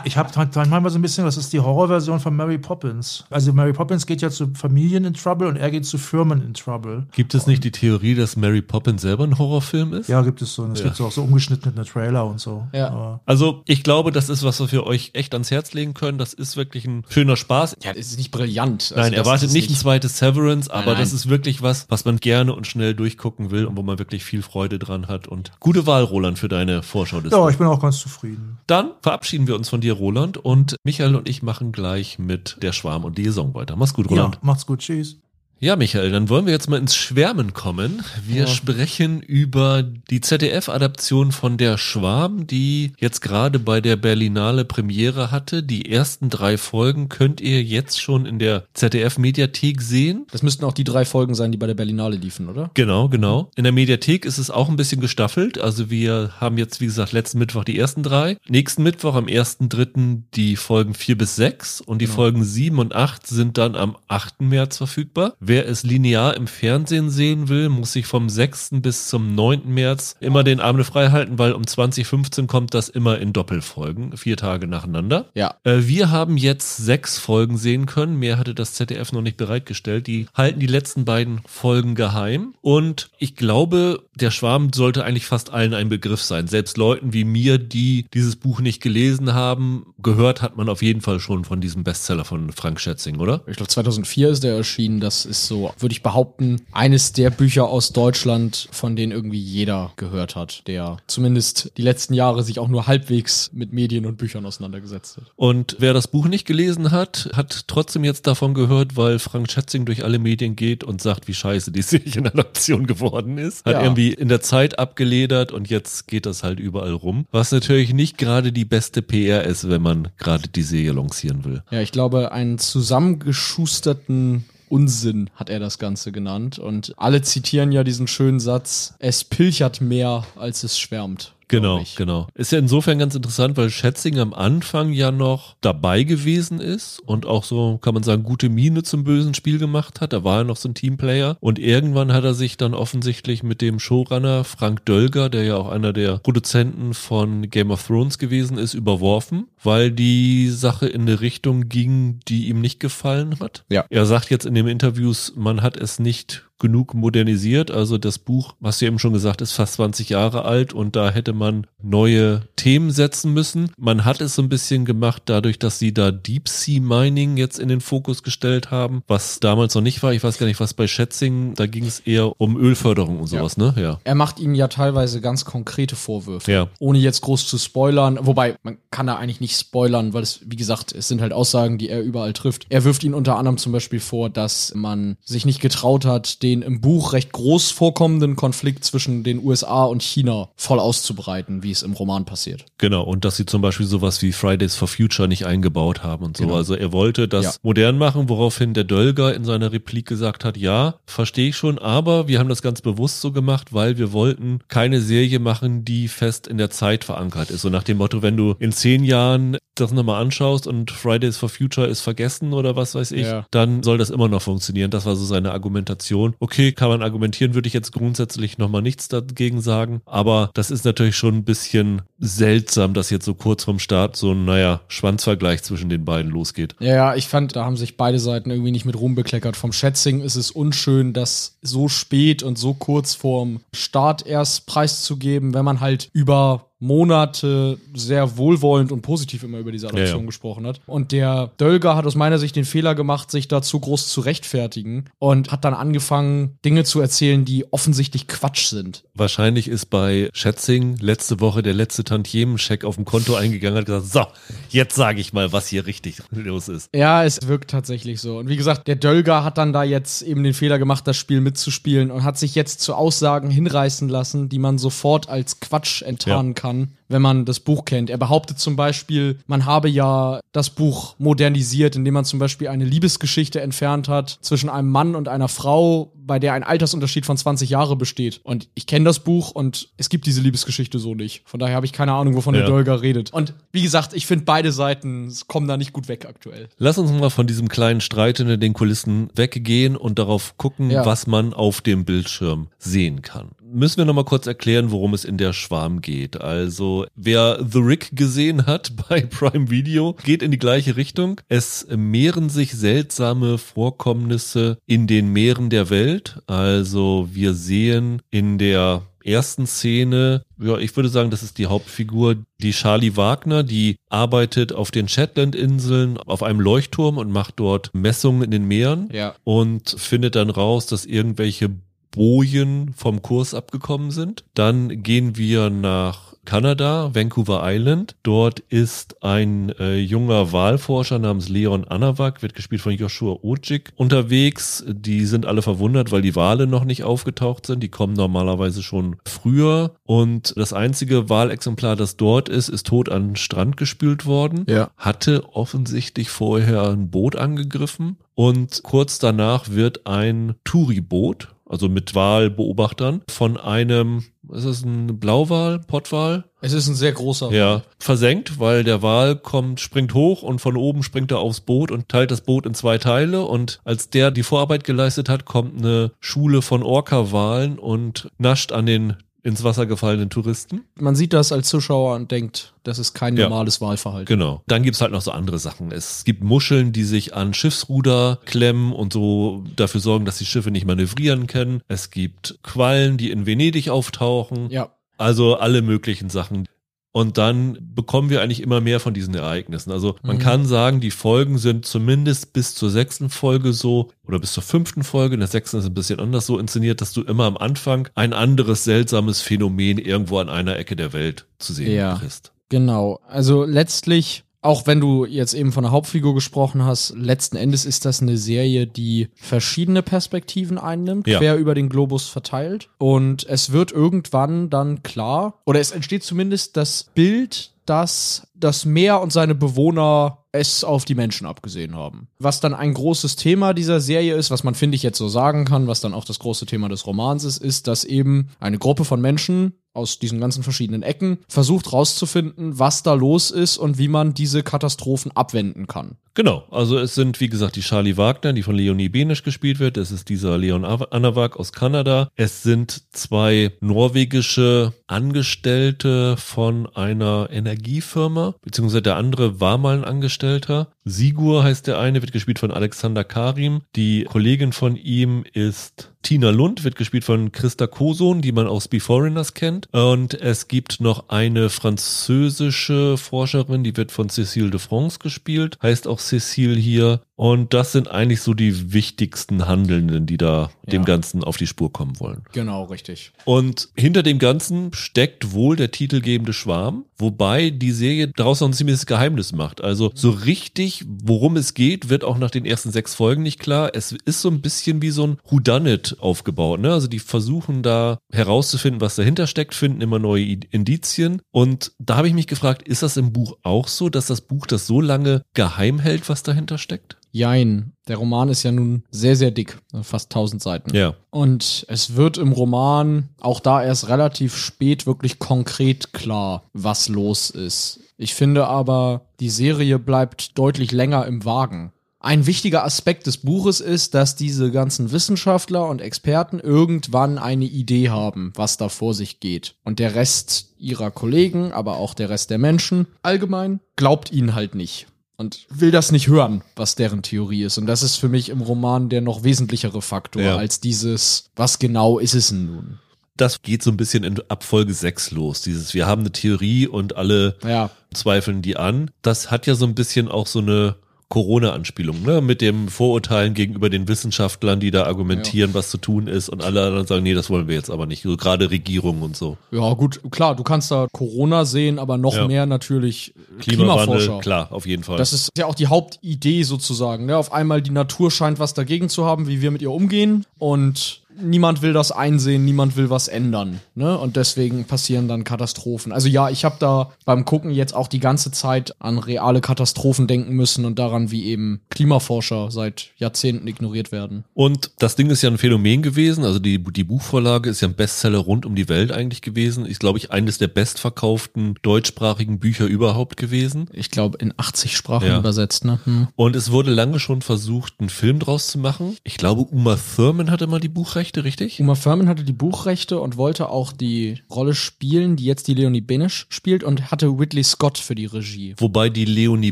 ich habe manchmal so ein bisschen, das ist die Horrorversion von Mary Poppins. Also Mary Poppins geht ja zu Familien in Trouble und er geht zu Firmen in Trouble. Gibt es nicht die Theorie, dass Mary Poppins selber ein Horrorfilm ist? Ja, gibt es so. Und es Ja. gibt so auch so umgeschnittene Trailer und so. Ja. Aber Also, ich glaube, das ist was, was wir euch echt ans Herz legen können. Das ist wirklich ein schöner Spaß. Ja, das ist nicht brillant. Also Nein, erwartet ist nicht ein zweites Severance, aber Nein, das nein. ist wirklich was, was man gerne und schnell durchgucken will und wo man wirklich viel Freude dran hat. Und gute Wahl, Roland, für deine Vorschau. ja, ich bin auch ganz zufrieden. Dann verabschieden wir uns von dir, Roland, und Michael und ich machen gleich mit der Schwarm und die Saison weiter. Mach's gut, Roland. Ja, macht's gut. Tschüss. Ja, Michael, dann wollen wir jetzt mal ins Schwärmen kommen. Wir sprechen über die ZDF-Adaption von Der Schwarm, die jetzt gerade bei der Berlinale Premiere hatte. Die ersten drei Folgen könnt ihr jetzt schon in der ZDF-Mediathek sehen. Das müssten auch die drei Folgen sein, die bei der Berlinale liefen, oder? Genau, genau. In der Mediathek ist es auch ein bisschen gestaffelt. Also wir haben jetzt, wie gesagt, letzten Mittwoch die ersten drei. Nächsten Mittwoch am 1.3. die Folgen vier bis sechs und die Folgen sieben und acht sind dann am 8. März verfügbar. Wer es linear im Fernsehen sehen will, muss sich vom 6. bis zum 9. März immer den Abend frei halten, weil um 2015 kommt das immer in Doppelfolgen, vier Tage nacheinander. Ja. Äh, wir haben jetzt sechs Folgen sehen können. Mehr hatte das ZDF noch nicht bereitgestellt. Die halten die letzten beiden Folgen geheim. Und ich glaube, der Schwarm sollte eigentlich fast allen ein Begriff sein. Selbst Leuten wie mir, die dieses Buch nicht gelesen haben, gehört hat man auf jeden Fall schon von diesem Bestseller von Frank Schätzing, oder? Ich glaube, 2004 ist der erschienen. Das ist ist so, würde ich behaupten, eines der Bücher aus Deutschland, von denen irgendwie jeder gehört hat, der zumindest die letzten Jahre sich auch nur halbwegs mit Medien und Büchern auseinandergesetzt hat. Und wer das Buch nicht gelesen hat, hat trotzdem jetzt davon gehört, weil Frank Schätzing durch alle Medien geht und sagt, wie scheiße die Serienadaption geworden ist. Hat Ja. irgendwie in der Zeit abgeledert und jetzt geht das halt überall rum. Was natürlich nicht gerade die beste PR ist, wenn man gerade die Serie lancieren will. Ja, ich glaube, einen zusammengeschusterten Unsinn hat er das Ganze genannt. Und alle zitieren ja diesen schönen Satz, es pilchert mehr, als es schwärmt. Genau, genau. Ist ja insofern ganz interessant, weil Schätzing am Anfang ja noch dabei gewesen ist und auch so, kann man sagen, gute Miene zum bösen Spiel gemacht hat. Da war er noch so ein Teamplayer. Und irgendwann hat er sich dann offensichtlich mit dem Showrunner Frank Dölger, der ja auch einer der Produzenten von Game of Thrones gewesen ist, überworfen, weil die Sache in eine Richtung ging, die ihm nicht gefallen hat. Ja. Er sagt jetzt in den Interviews, man hat es nicht genug modernisiert. Also das Buch, was du eben schon gesagt, ist fast 20 Jahre alt und da hätte man neue Themen setzen müssen. Man hat es so ein bisschen gemacht, dadurch, dass sie da Deep Sea Mining jetzt in den Fokus gestellt haben, was damals noch nicht war. Ich weiß gar nicht, was bei Schätzing, da ging es eher um Ölförderung und sowas, ne? Ja. Er macht ihnen ja teilweise ganz konkrete Vorwürfe. Ja. Ohne jetzt groß zu spoilern. Wobei, man kann da eigentlich nicht spoilern, weil es, wie gesagt, es sind halt Aussagen, die er überall trifft. Er wirft ihnen unter anderem zum Beispiel vor, dass man sich nicht getraut hat, den im Buch recht groß vorkommenden Konflikt zwischen den USA und China voll auszubreiten, wie es im Roman passiert. Genau, und dass sie zum Beispiel sowas wie Fridays for Future nicht eingebaut haben und so. Genau. Also er wollte das Ja. modern machen, woraufhin der Dölger in seiner Replik gesagt hat, ja, verstehe ich schon, aber wir haben das ganz bewusst so gemacht, weil wir wollten keine Serie machen, die fest in der Zeit verankert ist. So nach dem Motto, wenn du in zehn Jahren das nochmal anschaust und Fridays for Future ist vergessen oder was weiß ich, Ja. dann soll das immer noch funktionieren. Das war so seine Argumentation. Okay, kann man argumentieren, würde ich jetzt grundsätzlich nochmal nichts dagegen sagen. Aber das ist natürlich schon ein bisschen seltsam, dass jetzt so kurz vorm Start so ein, naja, Schwanzvergleich zwischen den beiden losgeht. Ja, ja, ich fand, da haben sich beide Seiten irgendwie nicht mit Ruhm bekleckert. Vom Schätzing ist es unschön, das so spät und so kurz vorm Start erst preiszugeben, wenn man halt über Monate sehr wohlwollend und positiv immer über diese Adoption Ja, ja. gesprochen hat. Und der Dölger hat aus meiner Sicht den Fehler gemacht, sich dazu groß zu rechtfertigen und hat dann angefangen, Dinge zu erzählen, die offensichtlich Quatsch sind. Wahrscheinlich ist bei Schätzing letzte Woche der letzte Tantiemen-Check auf dem Konto eingegangen hat gesagt, so, jetzt sage ich mal, was hier richtig los ist. Ja, es wirkt tatsächlich so. Und wie gesagt, der Dölger hat dann da jetzt eben den Fehler gemacht, das Spiel mitzuspielen und hat sich jetzt zu Aussagen hinreißen lassen, die man sofort als Quatsch enttarnen kann, wenn man das Buch kennt. Er behauptet zum Beispiel, man habe ja das Buch modernisiert, indem man zum Beispiel eine Liebesgeschichte entfernt hat zwischen einem Mann und einer Frau, bei der ein Altersunterschied von 20 Jahre besteht. Und ich kenne das Buch und es gibt diese Liebesgeschichte so nicht. Von daher habe ich keine Ahnung, wovon Ja. der Dölger redet. Und wie gesagt, ich finde beide Seiten kommen da nicht gut weg aktuell. Lass uns mal von diesem kleinen Streit hinter den Kulissen weggehen und darauf gucken, Ja. was man auf dem Bildschirm sehen kann. Müssen wir nochmal kurz erklären, worum es in der Schwarm geht. Also, wer The Rick gesehen hat bei Prime Video, geht in die gleiche Richtung. Es mehren sich seltsame Vorkommnisse in den Meeren der Welt. Also, wir sehen in der ersten Szene, ja, ich würde sagen, das ist die Hauptfigur, die Charlie Wagner, die arbeitet auf den Shetland-Inseln auf einem Leuchtturm und macht dort Messungen in den Meeren Ja. und findet dann raus, dass irgendwelche Bojen vom Kurs abgekommen sind. Dann gehen wir nach Kanada, Vancouver Island. Dort ist ein äh, junger Wahlforscher namens Leon Anawak, wird gespielt von Joshua Ojik, unterwegs. Die sind alle verwundert, weil die Wale noch nicht aufgetaucht sind. Die kommen normalerweise schon früher. Und das einzige Wahlexemplar, das dort ist, ist tot an den Strand gespült worden. Ja. Hatte offensichtlich vorher ein Boot angegriffen. Und kurz danach wird ein Touri-Boot, also mit Walbeobachtern, von einem, ist es ein Blauwal, Pottwal? Es ist ein sehr großer. Ja, versenkt, weil der Wal kommt, springt hoch und von oben springt er aufs Boot und teilt das Boot in zwei Teile. Und als der die Vorarbeit geleistet hat, kommt eine Schule von Orca-Walen und nascht an den ins Wasser gefallenen Touristen. Man sieht das als Zuschauer und denkt, das ist kein Ja. normales Wahlverhalten. Genau. Dann gibt's halt noch so andere Sachen. Es gibt Muscheln, die sich an Schiffsruder klemmen und so dafür sorgen, dass die Schiffe nicht manövrieren können. Es gibt Quallen, die in Venedig auftauchen. Ja. Also alle möglichen Sachen. Und dann bekommen wir eigentlich immer mehr von diesen Ereignissen. Also man mhm. kann sagen, die Folgen sind zumindest bis zur sechsten Folge so oder bis zur fünften Folge. In der sechsten ist ein bisschen anders so inszeniert, dass du immer am Anfang ein anderes seltsames Phänomen irgendwo an einer Ecke der Welt zu sehen ja, kriegst. Genau. Also letztlich auch wenn du jetzt eben von der Hauptfigur gesprochen hast, letzten Endes ist das eine Serie, die verschiedene Perspektiven einnimmt, ja. quer über den Globus verteilt. Und es wird irgendwann dann klar, oder es entsteht zumindest das Bild, dass das Meer und seine Bewohner es auf die Menschen abgesehen haben. Was dann ein großes Thema dieser Serie ist, was man finde ich jetzt so sagen kann, was dann auch das große Thema des Romans ist, ist, dass eben eine Gruppe von Menschen aus diesen ganzen verschiedenen Ecken versucht rauszufinden, was da los ist und wie man diese Katastrophen abwenden kann. Genau, also es sind wie gesagt die Charlie Wagner, die von Leonie Benisch gespielt wird. Es ist dieser Leon Anawak aus Kanada. Es sind zwei norwegische Angestellte von einer Energiefirma, beziehungsweise der andere war mal ein Angestellter. Sigur heißt der eine, wird gespielt von Alexander Karim. Die Kollegin von ihm ist Tina Lund, wird gespielt von Christa Koson, die man aus Be Foreigners kennt. Und es gibt noch eine französische Forscherin, die wird von Cécile de France gespielt, heißt auch Cécile hier. Und das sind eigentlich so die wichtigsten Handelnden, die da ja. dem Ganzen auf die Spur kommen wollen. Genau, richtig. Und hinter dem Ganzen steckt wohl der titelgebende Schwarm, wobei die Serie daraus noch ein ziemliches Geheimnis macht. Also so richtig, worum es geht, wird auch nach den ersten sechs Folgen nicht klar. Es ist so ein bisschen wie so ein Whodunit aufgebaut. Ne? Also die versuchen da herauszufinden, was dahinter steckt, finden immer neue Indizien. Und da habe ich mich gefragt, ist das im Buch auch so, dass das Buch das so lange geheim hält, was dahinter steckt? Jein. Der Roman ist ja nun sehr, sehr dick. Fast 1000 Seiten. Ja. Und es wird im Roman auch da erst relativ spät wirklich konkret klar, was los ist. Ich finde aber, die Serie bleibt deutlich länger im Wagen. Ein wichtiger Aspekt des Buches ist, dass diese ganzen Wissenschaftler und Experten irgendwann eine Idee haben, was da vor sich geht. Und der Rest ihrer Kollegen, aber auch der Rest der Menschen allgemein, glaubt ihnen halt nicht und will das nicht hören, was deren Theorie ist. Und das ist für mich im Roman der noch wesentlichere Faktor ja. als dieses, was genau ist es denn nun? Das geht so ein bisschen in ab Folge 6 los. Dieses, wir haben eine Theorie und alle ja. zweifeln die an. Das hat ja so ein bisschen auch so eine Corona-Anspielung, ne? Mit dem Vorurteilen gegenüber den Wissenschaftlern, die da argumentieren, ja. was zu tun ist und alle anderen sagen, nee, das wollen wir jetzt aber nicht. So gerade Regierungen und so. Ja, gut, klar, du kannst da Corona sehen, aber noch ja. mehr natürlich Klimaforscher. Klar, auf jeden Fall. Das ist ja auch die Hauptidee sozusagen, ne? Auf einmal die Natur scheint was dagegen zu haben, wie wir mit ihr umgehen und niemand will das einsehen, niemand will was ändern. Ne? Und deswegen passieren dann Katastrophen. Also ja, ich habe da beim Gucken jetzt auch die ganze Zeit an reale Katastrophen denken müssen und daran, wie eben Klimaforscher seit Jahrzehnten ignoriert werden. Und das Ding ist ja ein Phänomen gewesen. Also die, die Buchvorlage ist ja ein Bestseller rund um die Welt eigentlich gewesen. Ist, glaube ich, eines der bestverkauften deutschsprachigen Bücher überhaupt gewesen. Ich glaube, in 80 Sprachen ja. übersetzt. Ne? Hm. Und es wurde lange schon versucht, einen Film draus zu machen. Ich glaube, Uma Thurman hatte mal die Buchrechte Buchrechte, richtig? Uma Thurman hatte die Buchrechte und wollte auch die Rolle spielen, die jetzt die Leonie Benisch spielt und hatte Whitley Scott für die Regie. Wobei die Leonie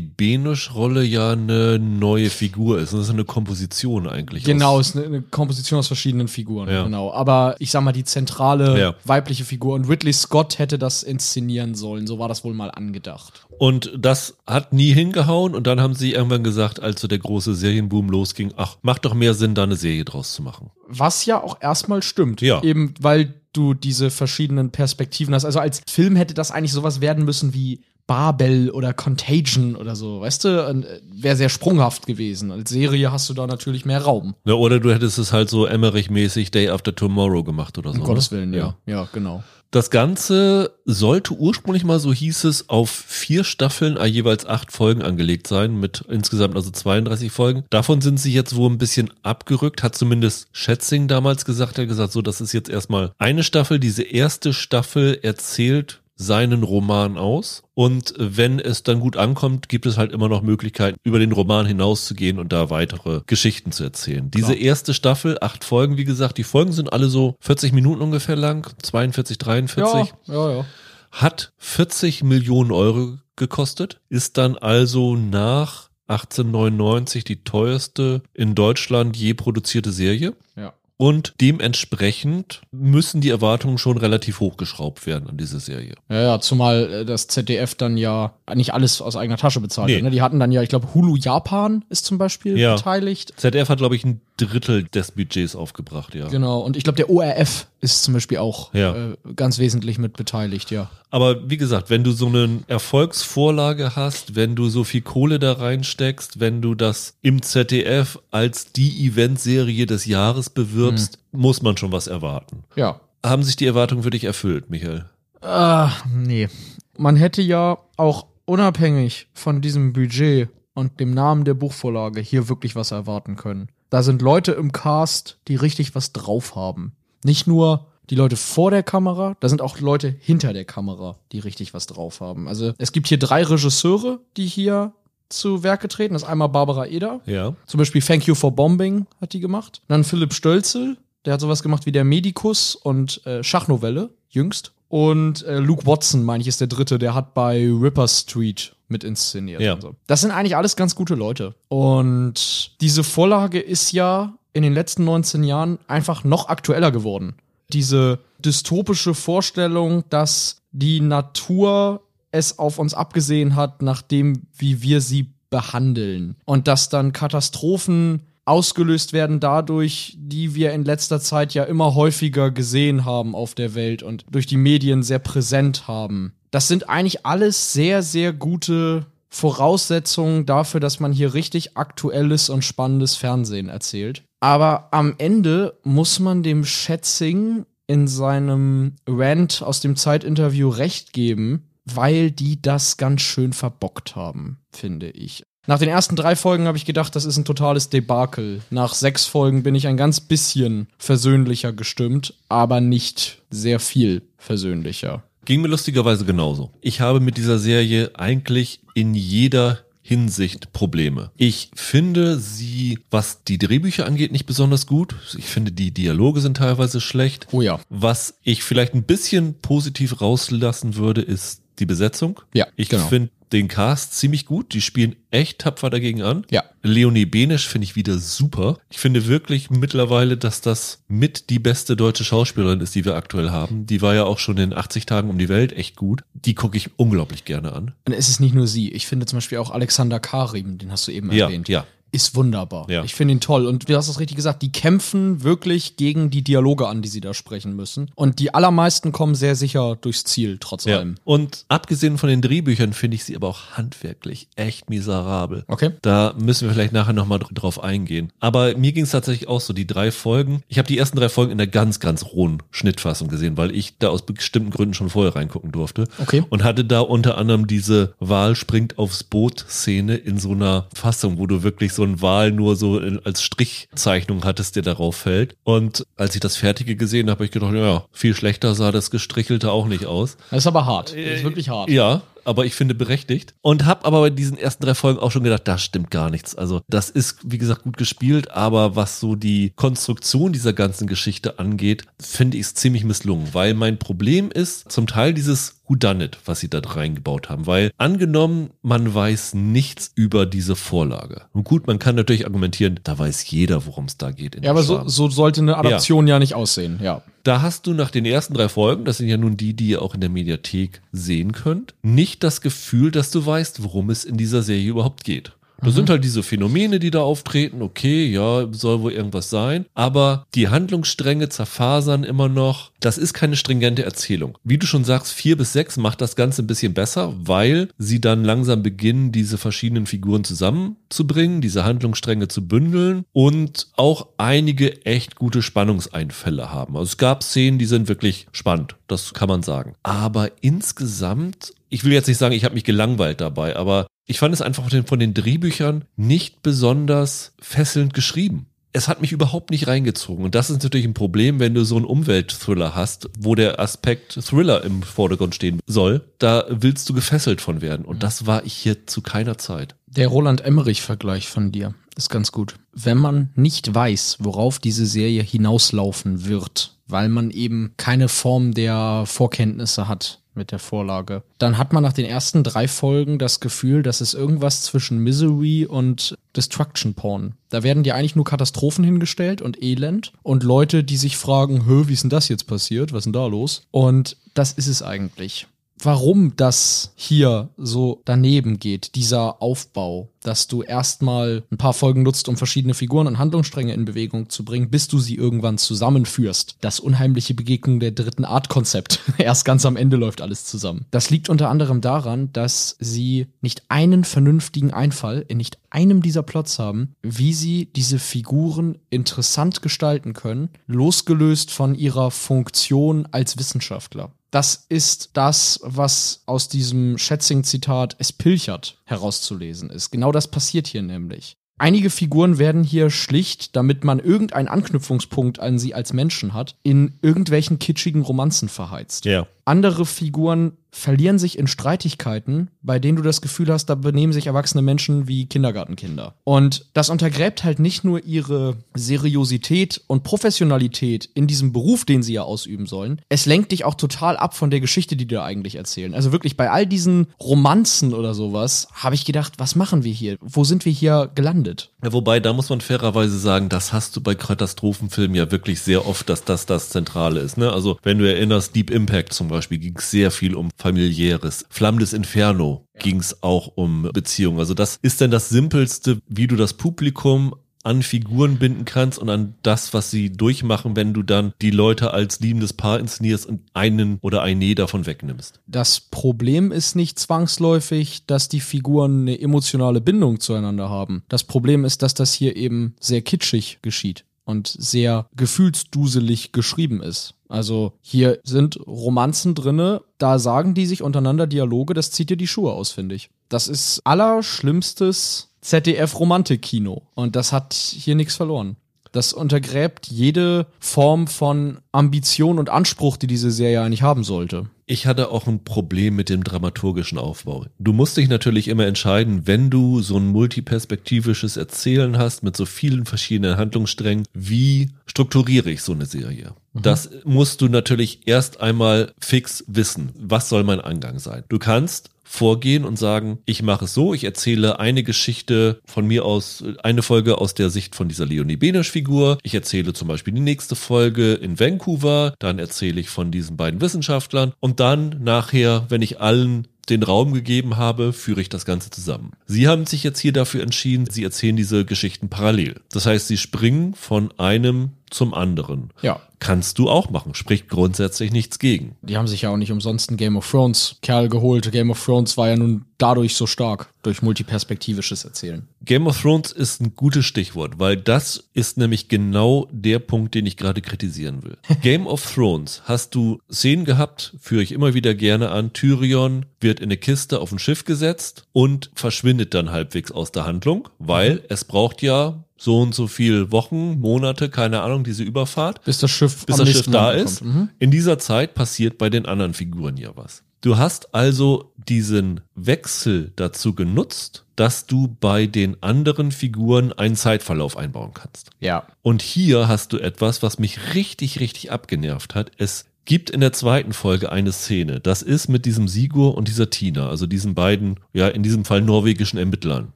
Benisch-Rolle ja eine neue Figur ist. Das ist eine Komposition eigentlich. Genau, es ist eine, Komposition aus verschiedenen Figuren. Ja. Genau. Aber ich sag mal, die zentrale ja. weibliche Figur und Whitley Scott hätte das inszenieren sollen. So war das wohl mal angedacht. Und das hat nie hingehauen und dann haben sie irgendwann gesagt, als so der große Serienboom losging, ach, macht doch mehr Sinn, da eine Serie draus zu machen. Was ja auch erstmal stimmt. Ja. Eben weil du diese verschiedenen Perspektiven hast. Also als Film hätte das eigentlich sowas werden müssen wie Babel oder Contagion oder so, weißt du? Äh, Wäre sehr sprunghaft gewesen. Als Serie hast du da natürlich mehr Raum. Ja, oder du hättest es halt so Emmerich-mäßig Day After Tomorrow gemacht oder so. Um ne? Gottes Willen, ja. ja. Ja, genau. Das Ganze sollte ursprünglich mal, so hieß es, auf vier Staffeln, äh, jeweils acht Folgen angelegt sein, mit insgesamt also 32 Folgen. Davon sind sie jetzt wohl ein bisschen abgerückt, hat zumindest Schätzing damals gesagt, er hat gesagt, so, das ist jetzt erstmal eine Staffel. Diese erste Staffel erzählt seinen Roman aus. Und wenn es dann gut ankommt, gibt es halt immer noch Möglichkeiten, über den Roman hinauszugehen und da weitere Geschichten zu erzählen. Diese Klar. erste Staffel, acht Folgen, wie gesagt, die Folgen sind alle so 40 Minuten ungefähr lang, 42, 43. Ja, ja, ja. Hat 40 Millionen Euro gekostet, ist dann also nach 1899 die teuerste in Deutschland je produzierte Serie. Ja. Und dementsprechend müssen die Erwartungen schon relativ hochgeschraubt werden an diese Serie. Ja, ja, zumal äh, das ZDF dann ja nicht alles aus eigener Tasche bezahlt Nee. Ne? Die hatten dann ja, ich glaube, Hulu Japan ist zum Beispiel Ja. beteiligt. ZDF hat, glaube ich, ein Drittel des Budgets aufgebracht, ja. Genau, und ich glaube, der ORF ist zum Beispiel auch Ja. äh, ganz wesentlich mit beteiligt, ja. Aber wie gesagt, wenn du so eine Erfolgsvorlage hast, wenn du so viel Kohle da reinsteckst, wenn du das im ZDF als die Eventserie des Jahres bewirbst, muss man schon was erwarten. Ja. Haben sich die Erwartungen für dich erfüllt, Michael? Ah, nee. Man hätte ja auch unabhängig von diesem Budget und dem Namen der Buchvorlage hier wirklich was erwarten können. Da sind Leute im Cast, die richtig was drauf haben. Nicht nur die Leute vor der Kamera, da sind auch Leute hinter der Kamera, die richtig was drauf haben. Also es gibt hier drei Regisseure, die hier zu Werke treten. Das ist einmal Barbara Eder, Ja. zum Beispiel Thank You for Bombing hat die gemacht. Dann Philipp Stölzel, der hat sowas gemacht wie der Medikus und äh, Schachnovelle, jüngst. Und äh, Luke Watson, meine ich, ist der dritte, der hat bei Ripper Street mit inszeniert. Ja. Und so. Das sind eigentlich alles ganz gute Leute. Und diese Vorlage ist ja in den letzten 19 Jahren einfach noch aktueller geworden. Diese dystopische Vorstellung, dass die Natur es auf uns abgesehen hat, nachdem wie wir sie behandeln. Und dass dann Katastrophen ausgelöst werden dadurch, die wir in letzter Zeit ja immer häufiger gesehen haben auf der Welt und durch die Medien sehr präsent haben. Das sind eigentlich alles sehr, sehr gute Voraussetzungen dafür, dass man hier richtig aktuelles und spannendes Fernsehen erzählt. Aber am Ende muss man dem Schätzing in seinem Rant aus dem Zeitinterview recht geben, weil die das ganz schön verbockt haben, finde ich. Nach den ersten drei Folgen habe ich gedacht, das ist ein totales Debakel. Nach sechs Folgen bin ich ein ganz bisschen versöhnlicher gestimmt, aber nicht sehr viel versöhnlicher. Ging mir lustigerweise genauso. Ich habe mit dieser Serie eigentlich in jeder Hinsicht Probleme. Ich finde sie, was die Drehbücher angeht, nicht besonders gut. Ich finde, die Dialoge sind teilweise schlecht. Oh ja. Was ich vielleicht ein bisschen positiv rauslassen würde, ist die Besetzung. Ja, Ich genau. finde den Cast ziemlich gut. Die spielen echt tapfer dagegen an. Ja. Leonie Benisch finde ich wieder super. Ich finde wirklich mittlerweile, dass das mit die beste deutsche Schauspielerin ist, die wir aktuell haben. Die war ja auch schon in 80 Tagen um die Welt echt gut. Die gucke ich unglaublich gerne an. Und es ist nicht nur sie. Ich finde zum Beispiel auch Alexander Karim, den hast du eben Ja, erwähnt. ja. Ist wunderbar. Ja. Ich finde ihn toll. Und du hast es richtig gesagt, die kämpfen wirklich gegen die Dialoge an, die sie da sprechen müssen. Und die allermeisten kommen sehr sicher durchs Ziel, trotz Ja. allem. Und abgesehen von den Drehbüchern finde ich sie aber auch handwerklich echt miserabel. Okay. Da müssen wir vielleicht nachher nochmal drauf eingehen. Aber mir ging es tatsächlich auch so, die drei Folgen. Ich habe die ersten drei Folgen in der ganz, ganz rohen Schnittfassung gesehen, weil ich da aus bestimmten Gründen schon vorher reingucken durfte. Okay. Und hatte da unter anderem diese Wal springt aufs Boot-Szene in so einer Fassung, wo du wirklich so einen Wal nur so als Strichzeichnung hattest, der darauf fällt. Und als ich das Fertige gesehen habe, habe ich gedacht, ja, viel schlechter sah das Gestrichelte auch nicht aus. Das ist aber hart. Das ist wirklich hart. Ja, aber ich finde berechtigt. Und habe aber bei diesen ersten drei Folgen auch schon gedacht, da stimmt gar nichts. Also das ist, wie gesagt, gut gespielt, aber was so die Konstruktion dieser ganzen Geschichte angeht, finde ich es ziemlich misslungen. Weil mein Problem ist zum Teil dieses Whodunit, was sie da reingebaut haben. Weil angenommen, man weiß nichts über diese Vorlage. Und gut, man kann natürlich argumentieren, da weiß jeder, worum es da geht. Ja, aber so, so sollte eine Adaption ja. nicht aussehen, ja. Da hast du nach den ersten drei Folgen, das sind ja nun die, die ihr auch in der Mediathek sehen könnt, nicht das Gefühl, dass du weißt, worum es in dieser Serie überhaupt geht. Das sind halt diese Phänomene, die da auftreten. Okay, ja, soll wohl irgendwas sein. Aber die Handlungsstränge zerfasern immer noch. Das ist keine stringente Erzählung. Wie du schon sagst, vier bis sechs macht das Ganze ein bisschen besser, weil sie dann langsam beginnen, diese verschiedenen Figuren zusammenzubringen, diese Handlungsstränge zu bündeln und auch einige echt gute Spannungseinfälle haben. Also es gab Szenen, die sind wirklich spannend. Das kann man sagen. Aber insgesamt, ich will jetzt nicht sagen, ich habe mich gelangweilt dabei, aber ich fand es einfach von den, Drehbüchern nicht besonders fesselnd geschrieben. Es hat mich überhaupt nicht reingezogen. Und das ist natürlich ein Problem, wenn du so einen Umweltthriller hast, wo der Aspekt Thriller im Vordergrund stehen soll. Da willst du gefesselt von werden. Und das war ich hier zu keiner Zeit. Der Roland Emmerich-Vergleich von dir ist ganz gut. Wenn man nicht weiß, worauf diese Serie hinauslaufen wird, weil man eben keine Form der Vorkenntnisse hat, mit der Vorlage. Dann hat man nach den ersten drei Folgen das Gefühl, dass es irgendwas zwischen Misery und Destruction Porn. Da werden dir eigentlich nur Katastrophen hingestellt und Elend und Leute, die sich fragen, hö, wie ist denn das jetzt passiert? Was ist denn da los? Und das ist es eigentlich warum das hier so daneben geht, dieser Aufbau, dass du erstmal ein paar Folgen nutzt, um verschiedene Figuren und Handlungsstränge in Bewegung zu bringen, bis du sie irgendwann zusammenführst. Das unheimliche Begegnung der dritten Art Konzept. Erst ganz am Ende läuft alles zusammen. Das liegt unter anderem daran, dass sie nicht einen vernünftigen Einfall in nicht einem dieser Plots haben, wie sie diese Figuren interessant gestalten können, losgelöst von ihrer Funktion als Wissenschaftler. Das ist das, was aus diesem Schätzing-Zitat es pilchert herauszulesen ist. Genau das passiert hier nämlich. Einige Figuren werden hier schlicht, damit man irgendeinen Anknüpfungspunkt an sie als Menschen hat, in irgendwelchen kitschigen Romanzen verheizt. Ja. Andere Figuren verlieren sich in Streitigkeiten, bei denen du das Gefühl hast, da benehmen sich erwachsene Menschen wie Kindergartenkinder. Und das untergräbt halt nicht nur ihre Seriosität und Professionalität in diesem Beruf, den sie ja ausüben sollen. Es lenkt dich auch total ab von der Geschichte, die die da eigentlich erzählen. Also wirklich bei all diesen Romanzen oder sowas habe ich gedacht, was machen wir hier? Wo sind wir hier gelandet? Ja, wobei, da muss man fairerweise sagen, das hast du bei Katastrophenfilmen ja wirklich sehr oft, dass das das Zentrale ist. Ne? Also wenn du erinnerst, Deep Impact zum Beispiel ging es sehr viel um familiäres. Flammendes Inferno ja. ging es auch um Beziehungen. Also das ist dann das Simpelste, wie du das Publikum an Figuren binden kannst und an das, was sie durchmachen, wenn du dann die Leute als liebendes Paar inszenierst und einen oder eine davon wegnimmst. Das Problem ist nicht zwangsläufig, dass die Figuren eine emotionale Bindung zueinander haben. Das Problem ist, dass das hier eben sehr kitschig geschieht und sehr gefühlsduselig geschrieben ist. Also hier sind Romanzen drinne, da sagen die sich untereinander Dialoge, das zieht dir die Schuhe aus, finde ich. Das ist allerschlimmstes ZDF-Romantik-Kino und das hat hier nichts verloren. Das untergräbt jede Form von Ambition und Anspruch, die diese Serie eigentlich haben sollte. Ich hatte auch ein Problem mit dem dramaturgischen Aufbau. Du musst dich natürlich immer entscheiden, wenn du so ein multiperspektivisches Erzählen hast mit so vielen verschiedenen Handlungssträngen, wie strukturiere ich so eine Serie? Mhm. Das musst du natürlich erst einmal fix wissen. Was soll mein Angang sein? Du kannst vorgehen und sagen, ich mache es so, ich erzähle eine Geschichte von mir aus, eine Folge aus der Sicht von dieser Leonie Benesch-Figur. Ich erzähle zum Beispiel die nächste Folge in Vancouver, dann erzähle ich von diesen beiden Wissenschaftlern und dann nachher, wenn ich allen den Raum gegeben habe, führe ich das Ganze zusammen. Sie haben sich jetzt hier dafür entschieden, sie erzählen diese Geschichten parallel. Das heißt, sie springen von einem zum anderen. Ja. Kannst du auch machen, spricht grundsätzlich nichts gegen. Die haben sich ja auch nicht umsonst ein Game of Thrones Kerl geholt. Game of Thrones war ja nun dadurch so stark, durch multiperspektivisches Erzählen. Game of Thrones ist ein gutes Stichwort, weil das ist nämlich genau der Punkt, den ich gerade kritisieren will. Game of Thrones hast du Szenen gehabt, führe ich immer wieder gerne an. Tyrion wird in eine Kiste auf ein Schiff gesetzt und verschwindet dann halbwegs aus der Handlung, weil mhm. es braucht ja so und so viel Wochen, Monate, keine Ahnung, diese Überfahrt. Bis das Schiff, bis das Schiff da ist. Mhm. In dieser Zeit passiert bei den anderen Figuren ja was. Du hast also diesen Wechsel dazu genutzt, dass du bei den anderen Figuren einen Zeitverlauf einbauen kannst. Ja. Und hier hast du etwas, was mich richtig, richtig abgenervt hat. Es gibt in der zweiten Folge eine Szene. Das ist mit diesem Sigur und dieser Tina, also diesen beiden, ja, in diesem Fall norwegischen Ermittlern.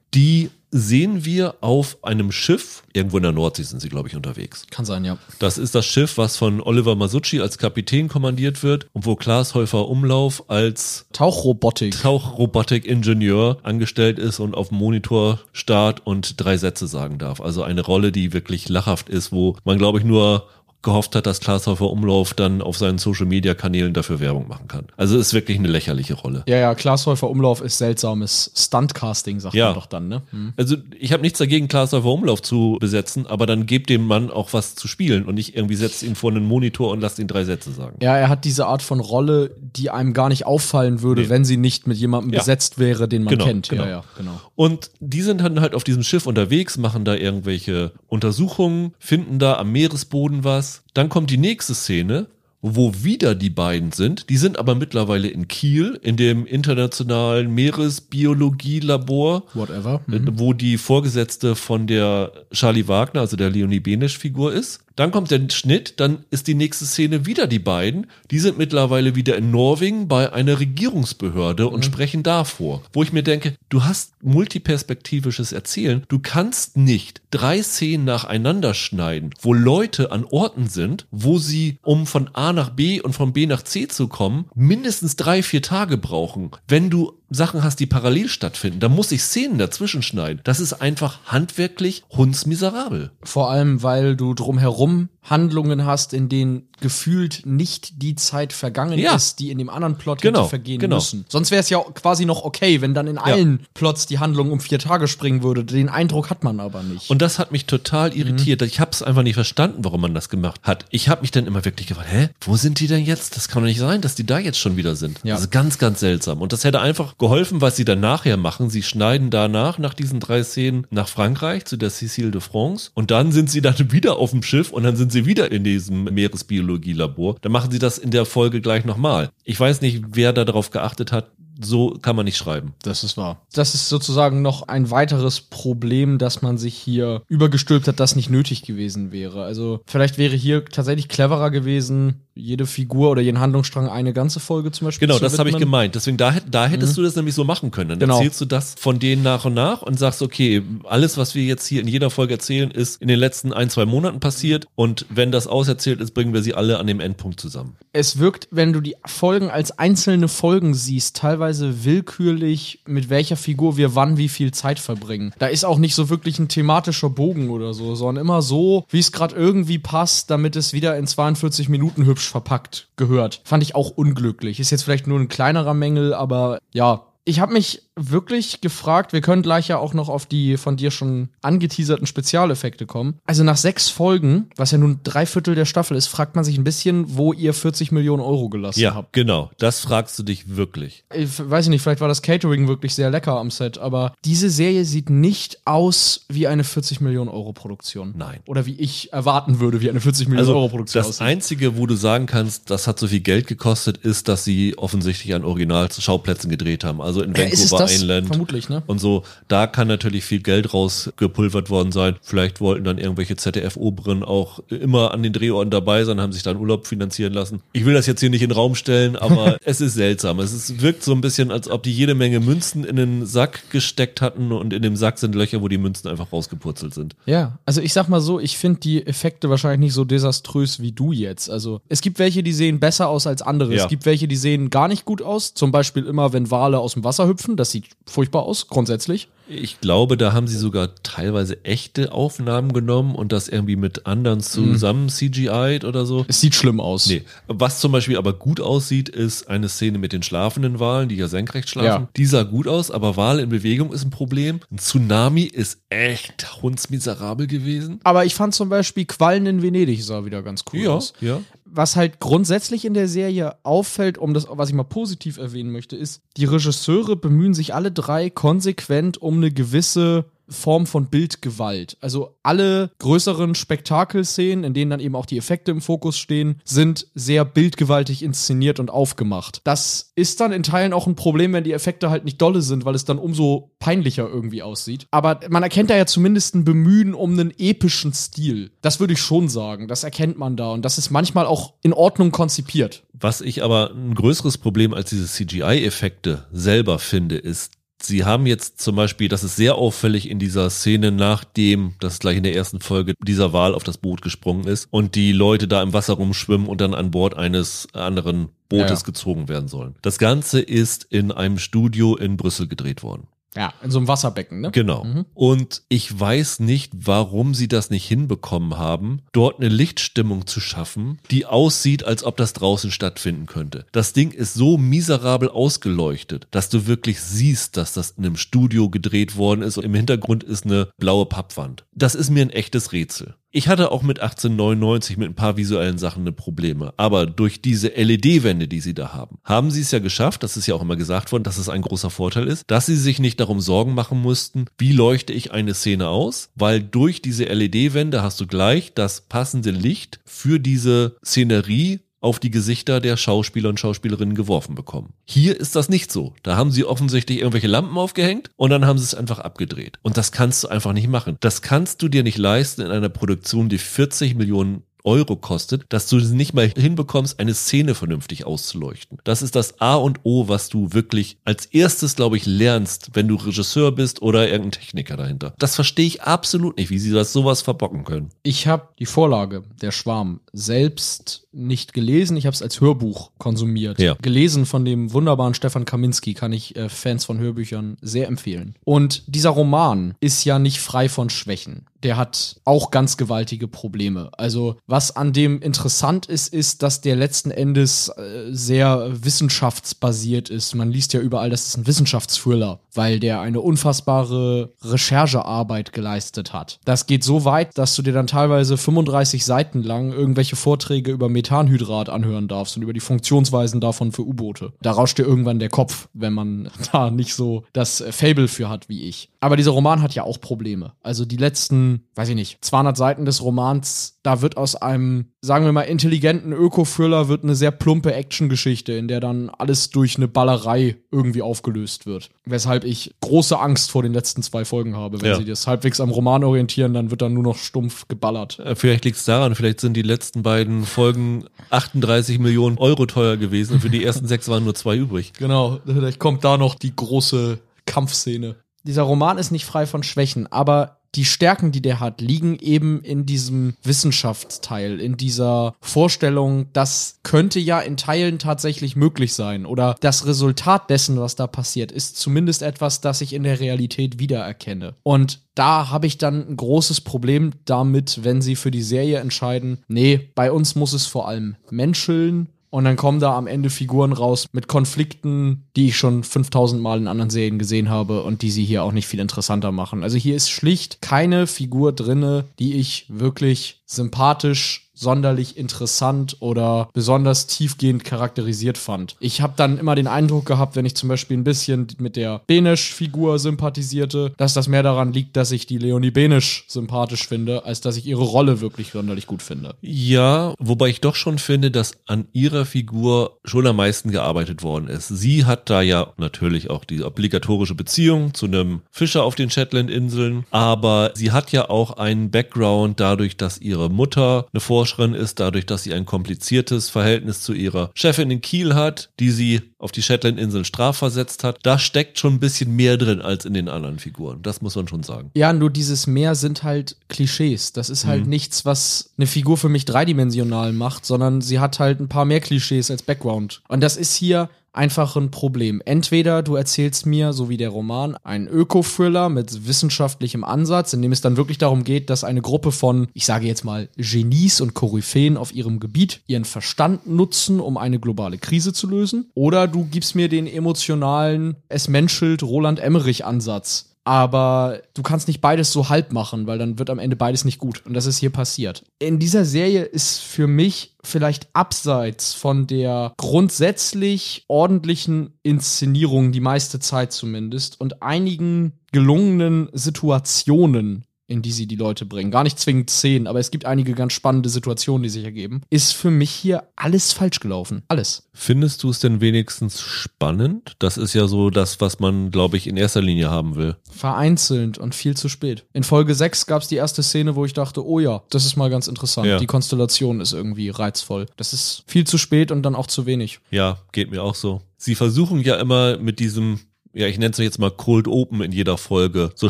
Die sehen wir auf einem Schiff, irgendwo in der Nordsee sind sie, glaube ich, unterwegs. Kann sein, ja. Das ist das Schiff, was von Oliver Masucci als Kapitän kommandiert wird und wo Klaas Häufer Umlauf als Tauchrobotik. Tauchrobotik-Ingenieur angestellt ist und auf dem Monitor starrt und drei Sätze sagen darf. Also eine Rolle, die wirklich lachhaft ist, wo man, glaube ich, nur gehofft hat, dass Glashäufer Umlauf dann auf seinen Social Media Kanälen dafür Werbung machen kann. Also ist wirklich eine lächerliche Rolle. Ja, ja, Glashäufer Umlauf ist seltsames Stuntcasting, sagt ja. man doch dann, ne? Hm. Also ich habe nichts dagegen, Glashäufer Umlauf zu besetzen, aber dann gebt dem Mann auch was zu spielen und nicht irgendwie setzt ihn vor einen Monitor und lasst ihn drei Sätze sagen. Ja, er hat diese Art von Rolle, die einem gar nicht auffallen würde, nee. wenn sie nicht mit jemandem ja. besetzt wäre, den man genau, kennt. Genau. Ja, ja, genau. Und die sind dann halt auf diesem Schiff unterwegs, machen da irgendwelche Untersuchungen, finden da am Meeresboden was dann kommt die nächste Szene, wo wieder die beiden sind. Die sind aber mittlerweile in Kiel, in dem internationalen Meeresbiologielabor. Whatever. Mhm. Wo die Vorgesetzte von der Charlie Wagner, also der Leonie Benisch-Figur ist. Dann kommt der Schnitt, dann ist die nächste Szene wieder die beiden. Die sind mittlerweile wieder in Norwegen bei einer Regierungsbehörde und sprechen davor. Wo ich mir denke, du hast multiperspektivisches Erzählen. Du kannst nicht drei Szenen nacheinander schneiden, wo Leute an Orten sind, wo sie, um von A nach B und von B nach C zu kommen, mindestens drei, vier Tage brauchen. Wenn du Sachen hast, die parallel stattfinden, da muss ich Szenen dazwischen schneiden. Das ist einfach handwerklich hundsmiserabel. Vor allem, weil du drumherum Handlungen hast, in denen gefühlt nicht die Zeit vergangen Ja. ist, die in dem anderen Plot Genau, hätte vergehen genau. müssen. Sonst wäre es ja quasi noch okay, wenn dann in allen Plots die Handlung um vier Tage springen würde. Den Eindruck hat man aber nicht. Und das hat mich total Mhm. irritiert. Ich habe es einfach nicht verstanden, warum man das gemacht hat. Ich habe mich dann immer wirklich gefragt, hä, wo sind die denn jetzt? Das kann doch nicht sein, dass die da jetzt schon wieder sind. Ja. Das ist ganz, ganz seltsam. Und das hätte einfach geholfen, was sie dann nachher machen. Sie schneiden danach, nach diesen drei Szenen, nach Frankreich zu der Cécile de France. Und dann sind sie dann wieder auf dem Schiff und dann sind sie wieder in diesem Meeresbiologielabor. Dann machen sie das in der Folge gleich nochmal. Ich weiß nicht, wer da darauf geachtet hat. So kann man nicht schreiben. Das ist wahr. Das ist sozusagen noch ein weiteres Problem, dass man sich hier übergestülpt hat, das nicht nötig gewesen wäre. Also vielleicht wäre hier tatsächlich cleverer gewesen, jede Figur oder jeden Handlungsstrang eine ganze Folge zum Beispiel Genau, zu das habe ich gemeint. Deswegen, da, da hättest du das nämlich so machen können. Dann Genau. erzählst du das von denen nach und nach und sagst, okay, alles, was wir jetzt hier in jeder Folge erzählen, ist in den letzten ein, zwei Monaten passiert. Und wenn das auserzählt ist, bringen wir sie alle an dem Endpunkt zusammen. Es wirkt, wenn du die Folgen als einzelne Folgen siehst, teilweise willkürlich, mit welcher Figur wir wann wie viel Zeit verbringen. Da ist auch nicht so wirklich ein thematischer Bogen oder so, sondern immer so, wie es gerade irgendwie passt, damit es wieder in 42 Minuten hübsch verpackt gehört. Fand ich auch unglücklich. Ist jetzt vielleicht nur ein kleinerer Mängel, aber ja. Ich habe mich wirklich gefragt, wir können gleich ja auch noch auf die von dir schon angeteaserten Spezialeffekte kommen. Also nach sechs Folgen, was ja nun drei Viertel der Staffel ist, fragt man sich ein bisschen, wo ihr 40 Millionen Euro gelassen Ja, habt. genau. Das fragst du dich wirklich. Ich weiß nicht, vielleicht war das Catering wirklich sehr lecker am Set, aber diese Serie sieht nicht aus wie eine 40 Millionen Euro Produktion. Nein. Oder wie ich erwarten würde, wie eine 40 Millionen Euro Also Produktion das aussieht. Einzige, wo du sagen kannst, das hat so viel Geld gekostet, ist, dass sie offensichtlich an Originalschauplätzen gedreht haben. Also in ist es Vancouver das? Island. Vermutlich, ne? Und so, da kann natürlich viel Geld rausgepulvert worden sein. Vielleicht wollten dann irgendwelche ZDF-Oberen auch immer an den Drehorten dabei sein, haben sich dann Urlaub finanzieren lassen. Ich will das jetzt hier nicht in den Raum stellen, aber es ist seltsam. Es ist, wirkt so ein bisschen, als ob die jede Menge Münzen in den Sack gesteckt hatten und in dem Sack sind Löcher, wo die Münzen einfach rausgepurzelt sind. Ja, also ich sag mal so, ich finde die Effekte wahrscheinlich nicht so desaströs wie du jetzt. Also es gibt welche, die sehen besser aus als andere. Ja. Es gibt welche, die sehen gar nicht gut aus. Zum Beispiel immer, wenn Wale aus dem Wasser hüpfen. Das sieht furchtbar aus, grundsätzlich. Ich glaube, da haben sie sogar teilweise echte Aufnahmen genommen und das irgendwie mit anderen zusammen CGI'd oder so. Es sieht schlimm aus. Nee, was zum Beispiel aber gut aussieht, ist eine Szene mit den schlafenden Walen, die ja senkrecht schlafen. Ja. Die sah gut aus, aber Wal in Bewegung ist ein Problem. Ein Tsunami ist echt hundsmiserabel gewesen. Aber ich fand zum Beispiel Quallen in Venedig sah wieder ganz cool aus. ja. Was halt grundsätzlich in der Serie auffällt, um das, was ich mal positiv erwähnen möchte, ist, die Regisseure bemühen sich alle drei konsequent um eine gewisse Form von Bildgewalt. Also alle größeren Spektakelszenen, in denen dann eben auch die Effekte im Fokus stehen, sind sehr bildgewaltig inszeniert und aufgemacht. Das ist dann in Teilen auch ein Problem, wenn die Effekte halt nicht dolle sind, weil es dann umso peinlicher irgendwie aussieht. Aber man erkennt da ja zumindest ein Bemühen um einen epischen Stil. Das würde ich schon sagen. Das erkennt man da. Und das ist manchmal auch in Ordnung konzipiert. Was ich aber ein größeres Problem als diese CGI-Effekte selber finde, ist, Sie haben jetzt zum Beispiel, das ist sehr auffällig in dieser Szene, nachdem, das gleich in der ersten Folge, dieser Wal auf das Boot gesprungen ist und die Leute da im Wasser rumschwimmen und dann an Bord eines anderen Bootes Ja, ja. gezogen werden sollen. Das Ganze ist in einem Studio in Brüssel gedreht worden. Ja, in so einem Wasserbecken, ne? Genau. Und ich weiß nicht, warum sie das nicht hinbekommen haben, dort eine Lichtstimmung zu schaffen, die aussieht, als ob das draußen stattfinden könnte. Das Ding ist so miserabel ausgeleuchtet, dass du wirklich siehst, dass das in einem Studio gedreht worden ist und im Hintergrund ist eine blaue Pappwand. Das ist mir ein echtes Rätsel. Ich hatte auch mit 1899 mit ein paar visuellen Sachen eine Probleme. Aber durch diese LED-Wände, die sie da haben, haben sie es ja geschafft, das ist ja auch immer gesagt worden, dass es ein großer Vorteil ist, dass sie sich nicht darum Sorgen machen mussten, wie leuchte ich eine Szene aus, weil durch diese LED-Wände hast du gleich das passende Licht für diese Szenerie auf die Gesichter der Schauspieler und Schauspielerinnen geworfen bekommen. Hier ist das nicht so. Da haben sie offensichtlich irgendwelche Lampen aufgehängt und dann haben sie es einfach abgedreht. Und das kannst du einfach nicht machen. Das kannst du dir nicht leisten in einer Produktion, die 40 Millionen Euro kostet, dass du es nicht mal hinbekommst, eine Szene vernünftig auszuleuchten. Das ist das A und O, was du wirklich als erstes, glaube ich, lernst, wenn du Regisseur bist oder irgendein Techniker dahinter. Das verstehe ich absolut nicht, wie sie das sowas verbocken können. Ich habe die Vorlage, der Schwarm, selbst nicht gelesen. Ich habe es als Hörbuch konsumiert. Ja. Gelesen von dem wunderbaren Stefan Kaminski kann ich äh, Fans von Hörbüchern sehr empfehlen. Und dieser Roman ist ja nicht frei von Schwächen. Der hat auch ganz gewaltige Probleme. Also was an dem interessant ist, ist, dass der letzten Endes äh, sehr wissenschaftsbasiert ist. Man liest ja überall, das ist ein Wissenschaftsthriller, weil der eine unfassbare Recherchearbeit geleistet hat. Das geht so weit, dass du dir dann teilweise 35 Seiten lang irgendwelche Vorträge über Methanhydrat anhören darfst und über die Funktionsweisen davon für U-Boote. Da rauscht dir irgendwann der Kopf, wenn man da nicht so das Fable für hat wie ich. Aber dieser Roman hat ja auch Probleme. Also die letzten, weiß ich nicht, 200 Seiten des Romans, da wird aus einem, sagen wir mal, intelligenten Öko-Thriller wird eine sehr plumpe Actiongeschichte, in der dann alles durch eine Ballerei irgendwie aufgelöst wird. Weshalb ich große Angst vor den letzten zwei Folgen habe. Wenn Ja. sie das halbwegs am Roman orientieren, dann wird dann nur noch stumpf geballert. Äh, Vielleicht liegt es daran, vielleicht sind die letzten beiden Folgen 38 Millionen Euro teuer gewesen und für die ersten sechs waren nur zwei übrig. Genau, vielleicht kommt da noch die große Kampfszene. Dieser Roman ist nicht frei von Schwächen, aber die Stärken, die der hat, liegen eben in diesem Wissenschaftsteil, in dieser Vorstellung, das könnte ja in Teilen tatsächlich möglich sein. Oder das Resultat dessen, was da passiert, ist zumindest etwas, das ich in der Realität wiedererkenne. Und da habe ich dann ein großes Problem damit, wenn sie für die Serie entscheiden, nee, bei uns muss es vor allem menscheln und dann kommen da am Ende Figuren raus mit Konflikten, die ich schon 5000 Mal in anderen Serien gesehen habe und die sie hier auch nicht viel interessanter machen. Also hier ist schlicht keine Figur drinne, die ich wirklich sympathisch sonderlich interessant oder besonders tiefgehend charakterisiert fand. Ich habe dann immer den Eindruck gehabt, wenn ich zum Beispiel ein bisschen mit der Benesch-Figur sympathisierte, dass das mehr daran liegt, dass ich die Leonie Benesch sympathisch finde, als dass ich ihre Rolle wirklich sonderlich gut finde. Ja, wobei ich doch schon finde, dass an ihrer Figur schon am meisten gearbeitet worden ist. Sie hat da ja natürlich auch die obligatorische Beziehung zu einem Fischer auf den Shetland-Inseln, aber sie hat ja auch einen Background dadurch, dass ihre Mutter eine Forscherin ist, dadurch, dass sie ein kompliziertes Verhältnis zu ihrer Chefin in Kiel hat, die sie auf die Shetland-Inseln strafversetzt hat. Da steckt schon ein bisschen mehr drin als in den anderen Figuren. Das muss man schon sagen. Ja, nur dieses Meer sind halt Klischees. Das ist halt nichts, was eine Figur für mich dreidimensional macht, sondern sie hat halt ein paar mehr Klischees als Background. Und das ist hier einfach ein Problem. Entweder du erzählst mir, so wie der Roman, einen Öko-Thriller mit wissenschaftlichem Ansatz, in dem es dann wirklich darum geht, dass eine Gruppe von, ich sage jetzt mal, Genies und Koryphäen auf ihrem Gebiet ihren Verstand nutzen, um eine globale Krise zu lösen. Oder du gibst mir den emotionalen, es menschelt Roland Emmerich-Ansatz aber du kannst nicht beides so halb machen, weil dann wird am Ende beides nicht gut. Und das ist hier passiert. In dieser Serie ist für mich vielleicht abseits von der grundsätzlich ordentlichen Inszenierung, die meiste Zeit zumindest, und einigen gelungenen Situationen, in die sie die Leute bringen. Gar nicht zwingend Szenen, aber es gibt einige ganz spannende Situationen, die sich ergeben. Ist für mich hier alles falsch gelaufen. Alles. Findest du es denn wenigstens spannend? Das ist ja so das, was man, glaube ich, in erster Linie haben will. Vereinzelt und viel zu spät. In Folge 6 gab es die erste Szene, wo ich dachte, oh ja, das ist mal ganz interessant. Ja. Die Konstellation ist irgendwie reizvoll. Das ist viel zu spät und dann auch zu wenig. Ja, geht mir auch so. Sie versuchen ja immer mit diesem, ja, ich nenne es jetzt mal Cold Open in jeder Folge, so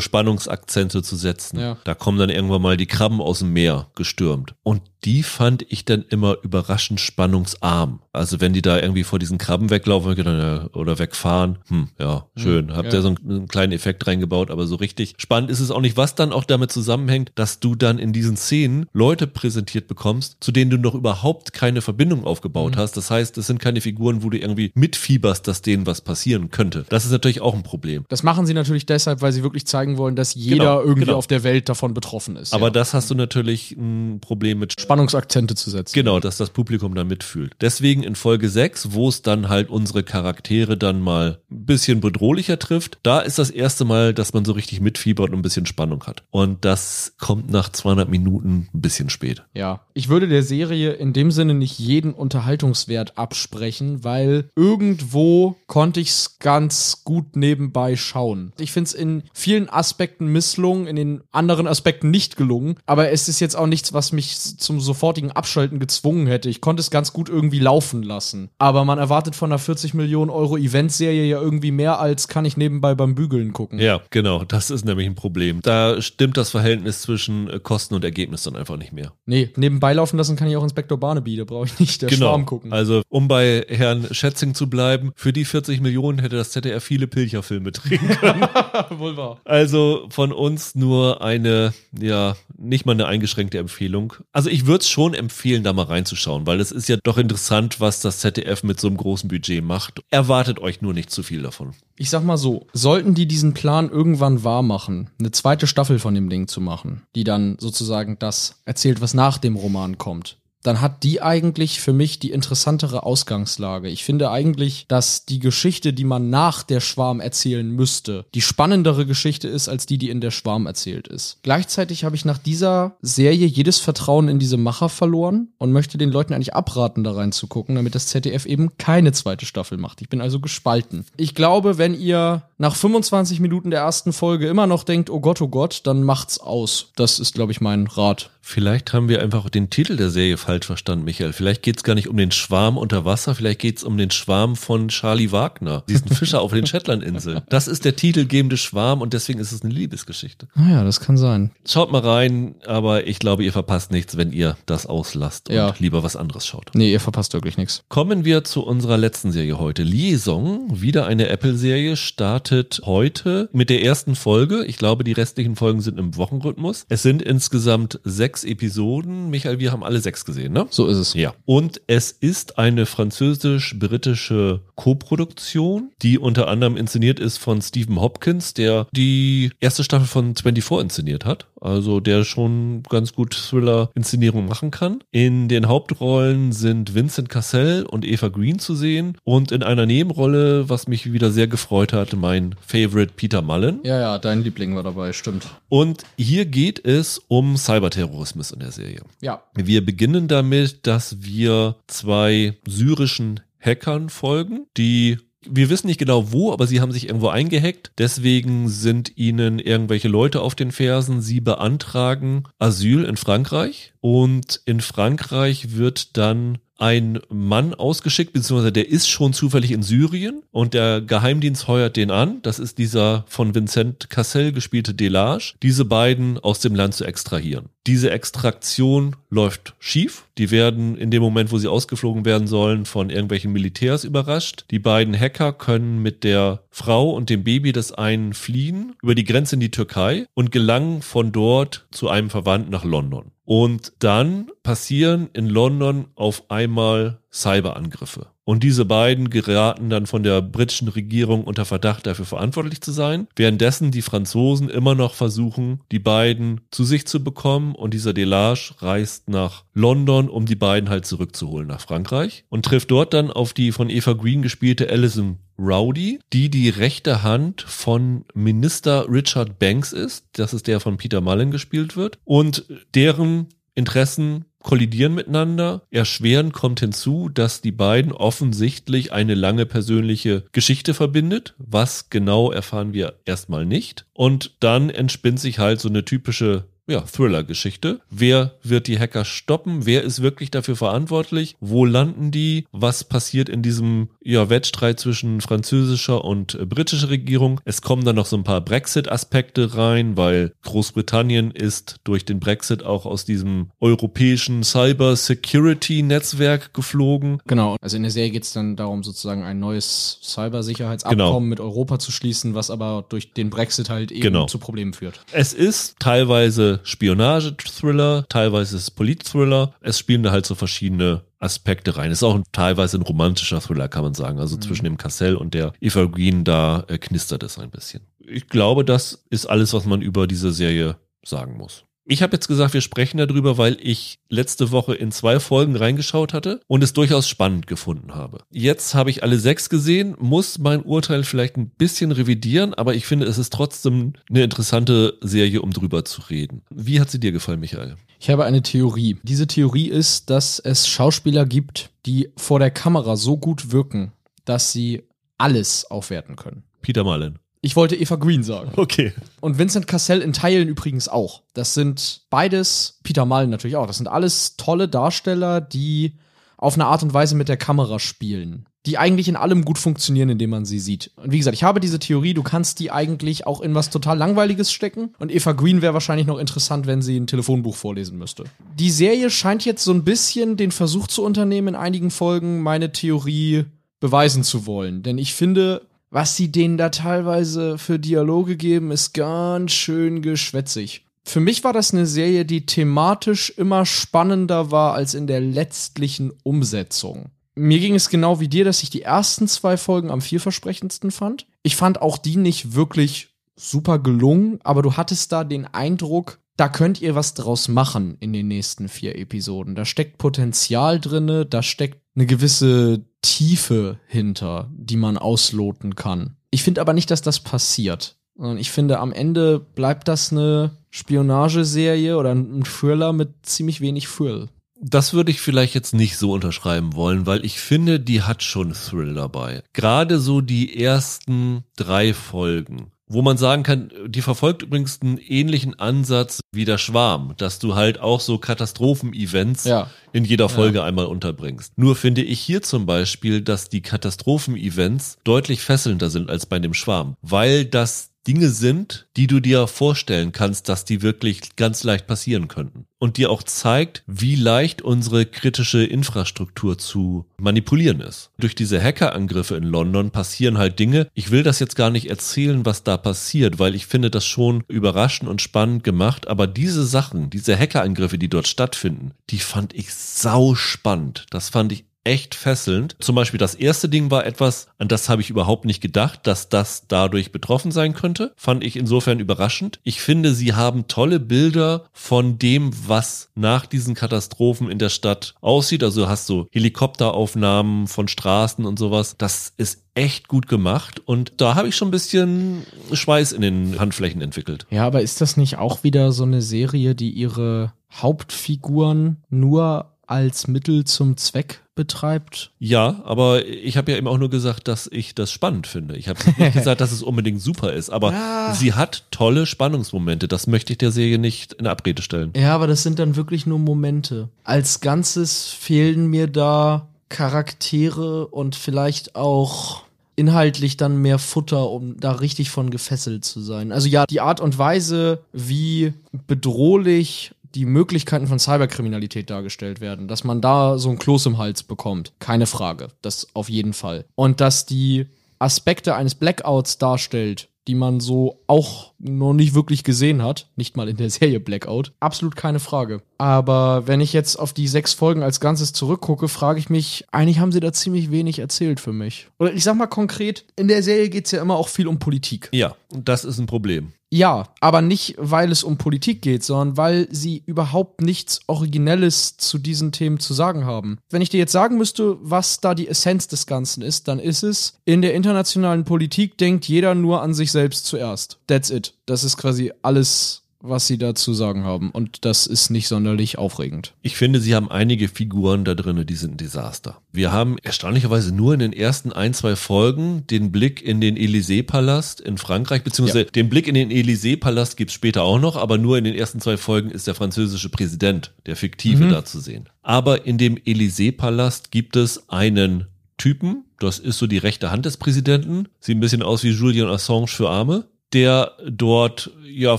Spannungsakzente zu setzen. Ja. Da kommen dann irgendwann mal die Krabben aus dem Meer gestürmt. Und die fand ich dann immer überraschend spannungsarm. Also wenn die da irgendwie vor diesen Krabben weglaufen ja, oder wegfahren, hm, ja, schön. Habt ja. ihr so einen, einen kleinen Effekt reingebaut, aber so richtig spannend ist es auch nicht, was dann auch damit zusammenhängt, dass du dann in diesen Szenen Leute präsentiert bekommst, zu denen du noch überhaupt keine Verbindung aufgebaut Mhm. hast. Das heißt, es sind keine Figuren, wo du irgendwie mitfieberst, dass denen was passieren könnte. Das ist natürlich auch ein Problem. Das machen sie natürlich deshalb, weil sie wirklich zeigen wollen, dass jeder Genau, irgendwie genau. auf der Welt davon betroffen ist. Aber ja. das hast du natürlich ein Problem mit Spannungsakzente zu setzen. Genau, dass das Publikum da mitfühlt. Deswegen in Folge 6, wo es dann halt unsere Charaktere dann mal ein bisschen bedrohlicher trifft, da ist das erste Mal, dass man so richtig mitfiebert und ein bisschen Spannung hat. Und das kommt nach 200 Minuten ein bisschen spät. Ja, ich würde der Serie in dem Sinne nicht jeden Unterhaltungswert absprechen, weil irgendwo konnte ich es ganz gut nebenbei schauen. Ich finde es in vielen Aspekten misslungen, in den anderen Aspekten nicht gelungen, aber es ist jetzt auch nichts, was mich zum sofortigen Abschalten gezwungen hätte. Ich konnte es ganz gut irgendwie laufen lassen. Aber man erwartet von einer 40 Millionen Euro Eventserie ja irgendwie mehr als kann ich nebenbei beim Bügeln gucken. Ja, genau, das ist nämlich ein Problem. Da stimmt das Verhältnis zwischen äh, Kosten und Ergebnis dann einfach nicht mehr. Nee, nebenbei laufen lassen kann ich auch Inspektor Barnaby, da brauche ich nicht der genau. Schwarm gucken. Also, um bei Herrn Schätzing zu bleiben, für die 40 Millionen hätte das ZDR viele Pilcherfilme drehen können. Wohl wahr. Also von uns nur eine, ja, nicht mal eine eingeschränkte Empfehlung. Also ich würde es schon empfehlen, da mal reinzuschauen, weil es ist ja doch interessant, was das ZDF mit so einem großen Budget macht. Erwartet euch nur nicht zu viel davon. Ich sag mal so, sollten die diesen Plan irgendwann wahr machen, eine zweite Staffel von dem Ding zu machen, die dann sozusagen das erzählt, was nach dem Roman kommt, dann hat die eigentlich für mich die interessantere Ausgangslage. Ich finde eigentlich, dass die Geschichte, die man nach der Schwarm erzählen müsste, die spannendere Geschichte ist als die, die in der Schwarm erzählt ist. Gleichzeitig habe ich nach dieser Serie jedes Vertrauen in diese Macher verloren und möchte den Leuten eigentlich abraten, da reinzugucken, damit das ZDF eben keine zweite Staffel macht. Ich bin also gespalten. Ich glaube, wenn ihr nach 25 Minuten der ersten Folge immer noch denkt, oh Gott, oh Gott, dann macht's aus. Das ist, glaube ich, mein Rat. Vielleicht haben wir einfach den Titel der Serie falsch verstanden, Michael. Vielleicht geht's gar nicht um den Schwarm unter Wasser, vielleicht geht's um den Schwarm von Charlie Wagner, diesen Fischer auf den Shetlandinseln. Das ist der titelgebende Schwarm und deswegen ist es eine Liebesgeschichte. Naja, das kann sein. Schaut mal rein, aber ich glaube, ihr verpasst nichts, wenn ihr das auslasst Ja. und lieber was anderes schaut. Nee, ihr verpasst wirklich nichts. Kommen wir zu unserer letzten Serie heute. Liaison, wieder eine Apple-Serie, startet heute mit der ersten Folge. Ich glaube, die restlichen Folgen sind im Wochenrhythmus. Es sind insgesamt sechs Episoden. Michael, wir haben alle sechs gesehen, ne? So ist es. Ja. Und es ist eine französisch-britische Koproduktion, die unter anderem inszeniert ist von Stephen Hopkins, der die erste Staffel von 24 inszeniert hat. Also der schon ganz gut Thriller-Inszenierung machen kann. In den Hauptrollen sind Vincent Cassell und Eva Green zu sehen. Und in einer Nebenrolle, was mich wieder sehr gefreut hat, mein Favorite Peter Mullen. Ja, ja, dein Liebling war dabei, stimmt. Und hier geht es um Cyberterrorismus in der Serie. Ja. Wir beginnen damit, dass wir zwei syrischen Hackern folgen, die wir wissen nicht genau wo, aber sie haben sich irgendwo eingehackt. Deswegen sind ihnen irgendwelche Leute auf den Fersen. Sie beantragen Asyl in Frankreich. Und in Frankreich wird dann ein Mann ausgeschickt, beziehungsweise der ist schon zufällig in Syrien und der Geheimdienst heuert den an. Das ist dieser von Vincent Cassel gespielte Delage, diese beiden aus dem Land zu extrahieren. Diese Extraktion läuft schief. Die werden in dem Moment, wo sie ausgeflogen werden sollen, von irgendwelchen Militärs überrascht. Die beiden Hacker können mit der Frau und dem Baby des einen fliehen über die Grenze in die Türkei und gelangen von dort zu einem Verwandten nach London. Und dann passieren in London auf einmal Cyberangriffe. Und diese beiden geraten dann von der britischen Regierung unter Verdacht, dafür verantwortlich zu sein, währenddessen die Franzosen immer noch versuchen, die beiden zu sich zu bekommen und dieser Delage reist nach London, um die beiden halt zurückzuholen nach Frankreich und trifft dort dann auf die von Eva Green gespielte Alison Rowdy, die die rechte Hand von Minister Richard Banks ist. Das ist der von Peter Mullen gespielt wird. Und deren Interessen kollidieren miteinander. Erschwerend kommt hinzu, dass die beiden offensichtlich eine lange persönliche Geschichte verbindet. Was genau erfahren wir erstmal nicht. Und dann entspinnt sich halt so eine typische ja, Thriller-Geschichte. Wer wird die Hacker stoppen? Wer ist wirklich dafür verantwortlich? Wo landen die? Was passiert in diesem ja, Wettstreit zwischen französischer und äh, britischer Regierung? Es kommen dann noch so ein paar Brexit-Aspekte rein, weil Großbritannien ist durch den Brexit auch aus diesem europäischen Cyber-Security-Netzwerk geflogen. Genau. Also in der Serie geht es dann darum, sozusagen ein neues Cybersicherheitsabkommen Genau. mit Europa zu schließen, was aber durch den Brexit halt eben Genau. zu Problemen führt. Es ist teilweise Spionage-Thriller, teilweise ist es Polit-Thriller. Es spielen da halt so verschiedene Aspekte rein. Es ist auch ein, teilweise ein romantischer Thriller, kann man sagen. Also zwischen dem Cassell und der Eva Green, da äh, knistert es ein bisschen. Ich glaube, das ist alles, was man über diese Serie sagen muss. Ich habe jetzt gesagt, wir sprechen darüber, weil ich letzte Woche in zwei Folgen reingeschaut hatte und es durchaus spannend gefunden habe. Jetzt habe ich alle sechs gesehen, muss mein Urteil vielleicht ein bisschen revidieren, aber ich finde, es ist trotzdem eine interessante Serie, um drüber zu reden. Wie hat sie dir gefallen, Michael? Ich habe eine Theorie. Diese Theorie ist, dass es Schauspieler gibt, die vor der Kamera so gut wirken, dass sie alles aufwerten können. Peter Marlin. Ich wollte Eva Green sagen. Okay. Und Vincent Cassell in Teilen übrigens auch. Das sind beides, Peter Mullen natürlich auch, das sind alles tolle Darsteller, die auf eine Art und Weise mit der Kamera spielen. Die eigentlich in allem gut funktionieren, indem man sie sieht. Und wie gesagt, ich habe diese Theorie, du kannst die eigentlich auch in was total Langweiliges stecken. Und Eva Green wäre wahrscheinlich noch interessant, wenn sie ein Telefonbuch vorlesen müsste. Die Serie scheint jetzt so ein bisschen den Versuch zu unternehmen, in einigen Folgen meine Theorie beweisen zu wollen. Denn ich finde, was sie denen da teilweise für Dialoge geben, ist ganz schön geschwätzig. Für mich war das eine Serie, die thematisch immer spannender war als in der letztlichen Umsetzung. Mir ging es genau wie dir, dass ich die ersten zwei Folgen am vielversprechendsten fand. Ich fand auch die nicht wirklich super gelungen, aber du hattest da den Eindruck, da könnt ihr was draus machen in den nächsten vier Episoden. Da steckt Potenzial drinne, da steckt eine gewisse Tiefe hinter, die man ausloten kann. Ich finde aber nicht, dass das passiert. Ich finde, am Ende bleibt das eine Spionageserie oder ein Thriller mit ziemlich wenig Thrill. Das würde ich vielleicht jetzt nicht so unterschreiben wollen, weil ich finde, die hat schon Thrill dabei. Gerade so die ersten drei Folgen wo man sagen kann, die verfolgt übrigens einen ähnlichen Ansatz wie der Schwarm, dass du halt auch so Katastrophen-Events ja. in jeder Folge ja. einmal unterbringst. Nur finde ich hier zum Beispiel, dass die Katastrophen-Events deutlich fesselnder sind als bei dem Schwarm, weil das Dinge sind, die du dir vorstellen kannst, dass die wirklich ganz leicht passieren könnten. Und dir auch zeigt, wie leicht unsere kritische Infrastruktur zu manipulieren ist. Durch diese Hackerangriffe in London passieren halt Dinge. Ich will das jetzt gar nicht erzählen, was da passiert, weil ich finde das schon überraschend und spannend gemacht. Aber diese Sachen, diese Hackerangriffe, die dort stattfinden, die fand ich sau spannend. Das fand ich echt fesselnd. Zum Beispiel das erste Ding war etwas, an das habe ich überhaupt nicht gedacht, dass das dadurch betroffen sein könnte. Fand ich insofern überraschend. Ich finde, sie haben tolle Bilder von dem, was nach diesen Katastrophen in der Stadt aussieht. Also du hast so Helikopteraufnahmen von Straßen und sowas. Das ist echt gut gemacht und da habe ich schon ein bisschen Schweiß in den Handflächen entwickelt. Ja, aber ist das nicht auch wieder so eine Serie, die ihre Hauptfiguren nur als Mittel zum Zweck betreibt. Ja, aber ich habe ja eben auch nur gesagt, dass ich das spannend finde. Ich habe nicht gesagt, dass es unbedingt super ist, aber ja. sie hat tolle Spannungsmomente. Das möchte ich der Serie nicht in Abrede stellen. Ja, aber das sind dann wirklich nur Momente. Als Ganzes fehlen mir da Charaktere und vielleicht auch inhaltlich dann mehr Futter, um da richtig von gefesselt zu sein. Also ja, die Art und Weise, wie bedrohlich die Möglichkeiten von Cyberkriminalität dargestellt werden, dass man da so ein Kloß im Hals bekommt. Keine Frage. Das auf jeden Fall. Und dass die Aspekte eines Blackouts darstellt, die man so auch noch nicht wirklich gesehen hat. Nicht mal in der Serie Blackout. Absolut keine Frage. Aber wenn ich jetzt auf die sechs Folgen als Ganzes zurückgucke, frage ich mich, eigentlich haben sie da ziemlich wenig erzählt für mich. Oder ich sag mal konkret, in der Serie geht es ja immer auch viel um Politik. Ja, das ist ein Problem. Ja, aber nicht, weil es um Politik geht, sondern weil sie überhaupt nichts Originelles zu diesen Themen zu sagen haben. Wenn ich dir jetzt sagen müsste, was da die Essenz des Ganzen ist, dann ist es, in der internationalen Politik denkt jeder nur an sich selbst zuerst. That's it. Das ist quasi alles was sie dazu sagen haben. Und das ist nicht sonderlich aufregend. Ich finde, sie haben einige Figuren da drin, die sind ein Desaster. Wir haben erstaunlicherweise nur in den ersten ein, zwei Folgen den Blick in den Élysée-Palast in Frankreich, beziehungsweise ja. den Blick in den Élysée-Palast gibt's später auch noch, aber nur in den ersten zwei Folgen ist der französische Präsident, der fiktive, mhm. da zu sehen. Aber in dem Élysée-Palast gibt es einen Typen, das ist so die rechte Hand des Präsidenten, sieht ein bisschen aus wie Julian Assange für Arme der dort ja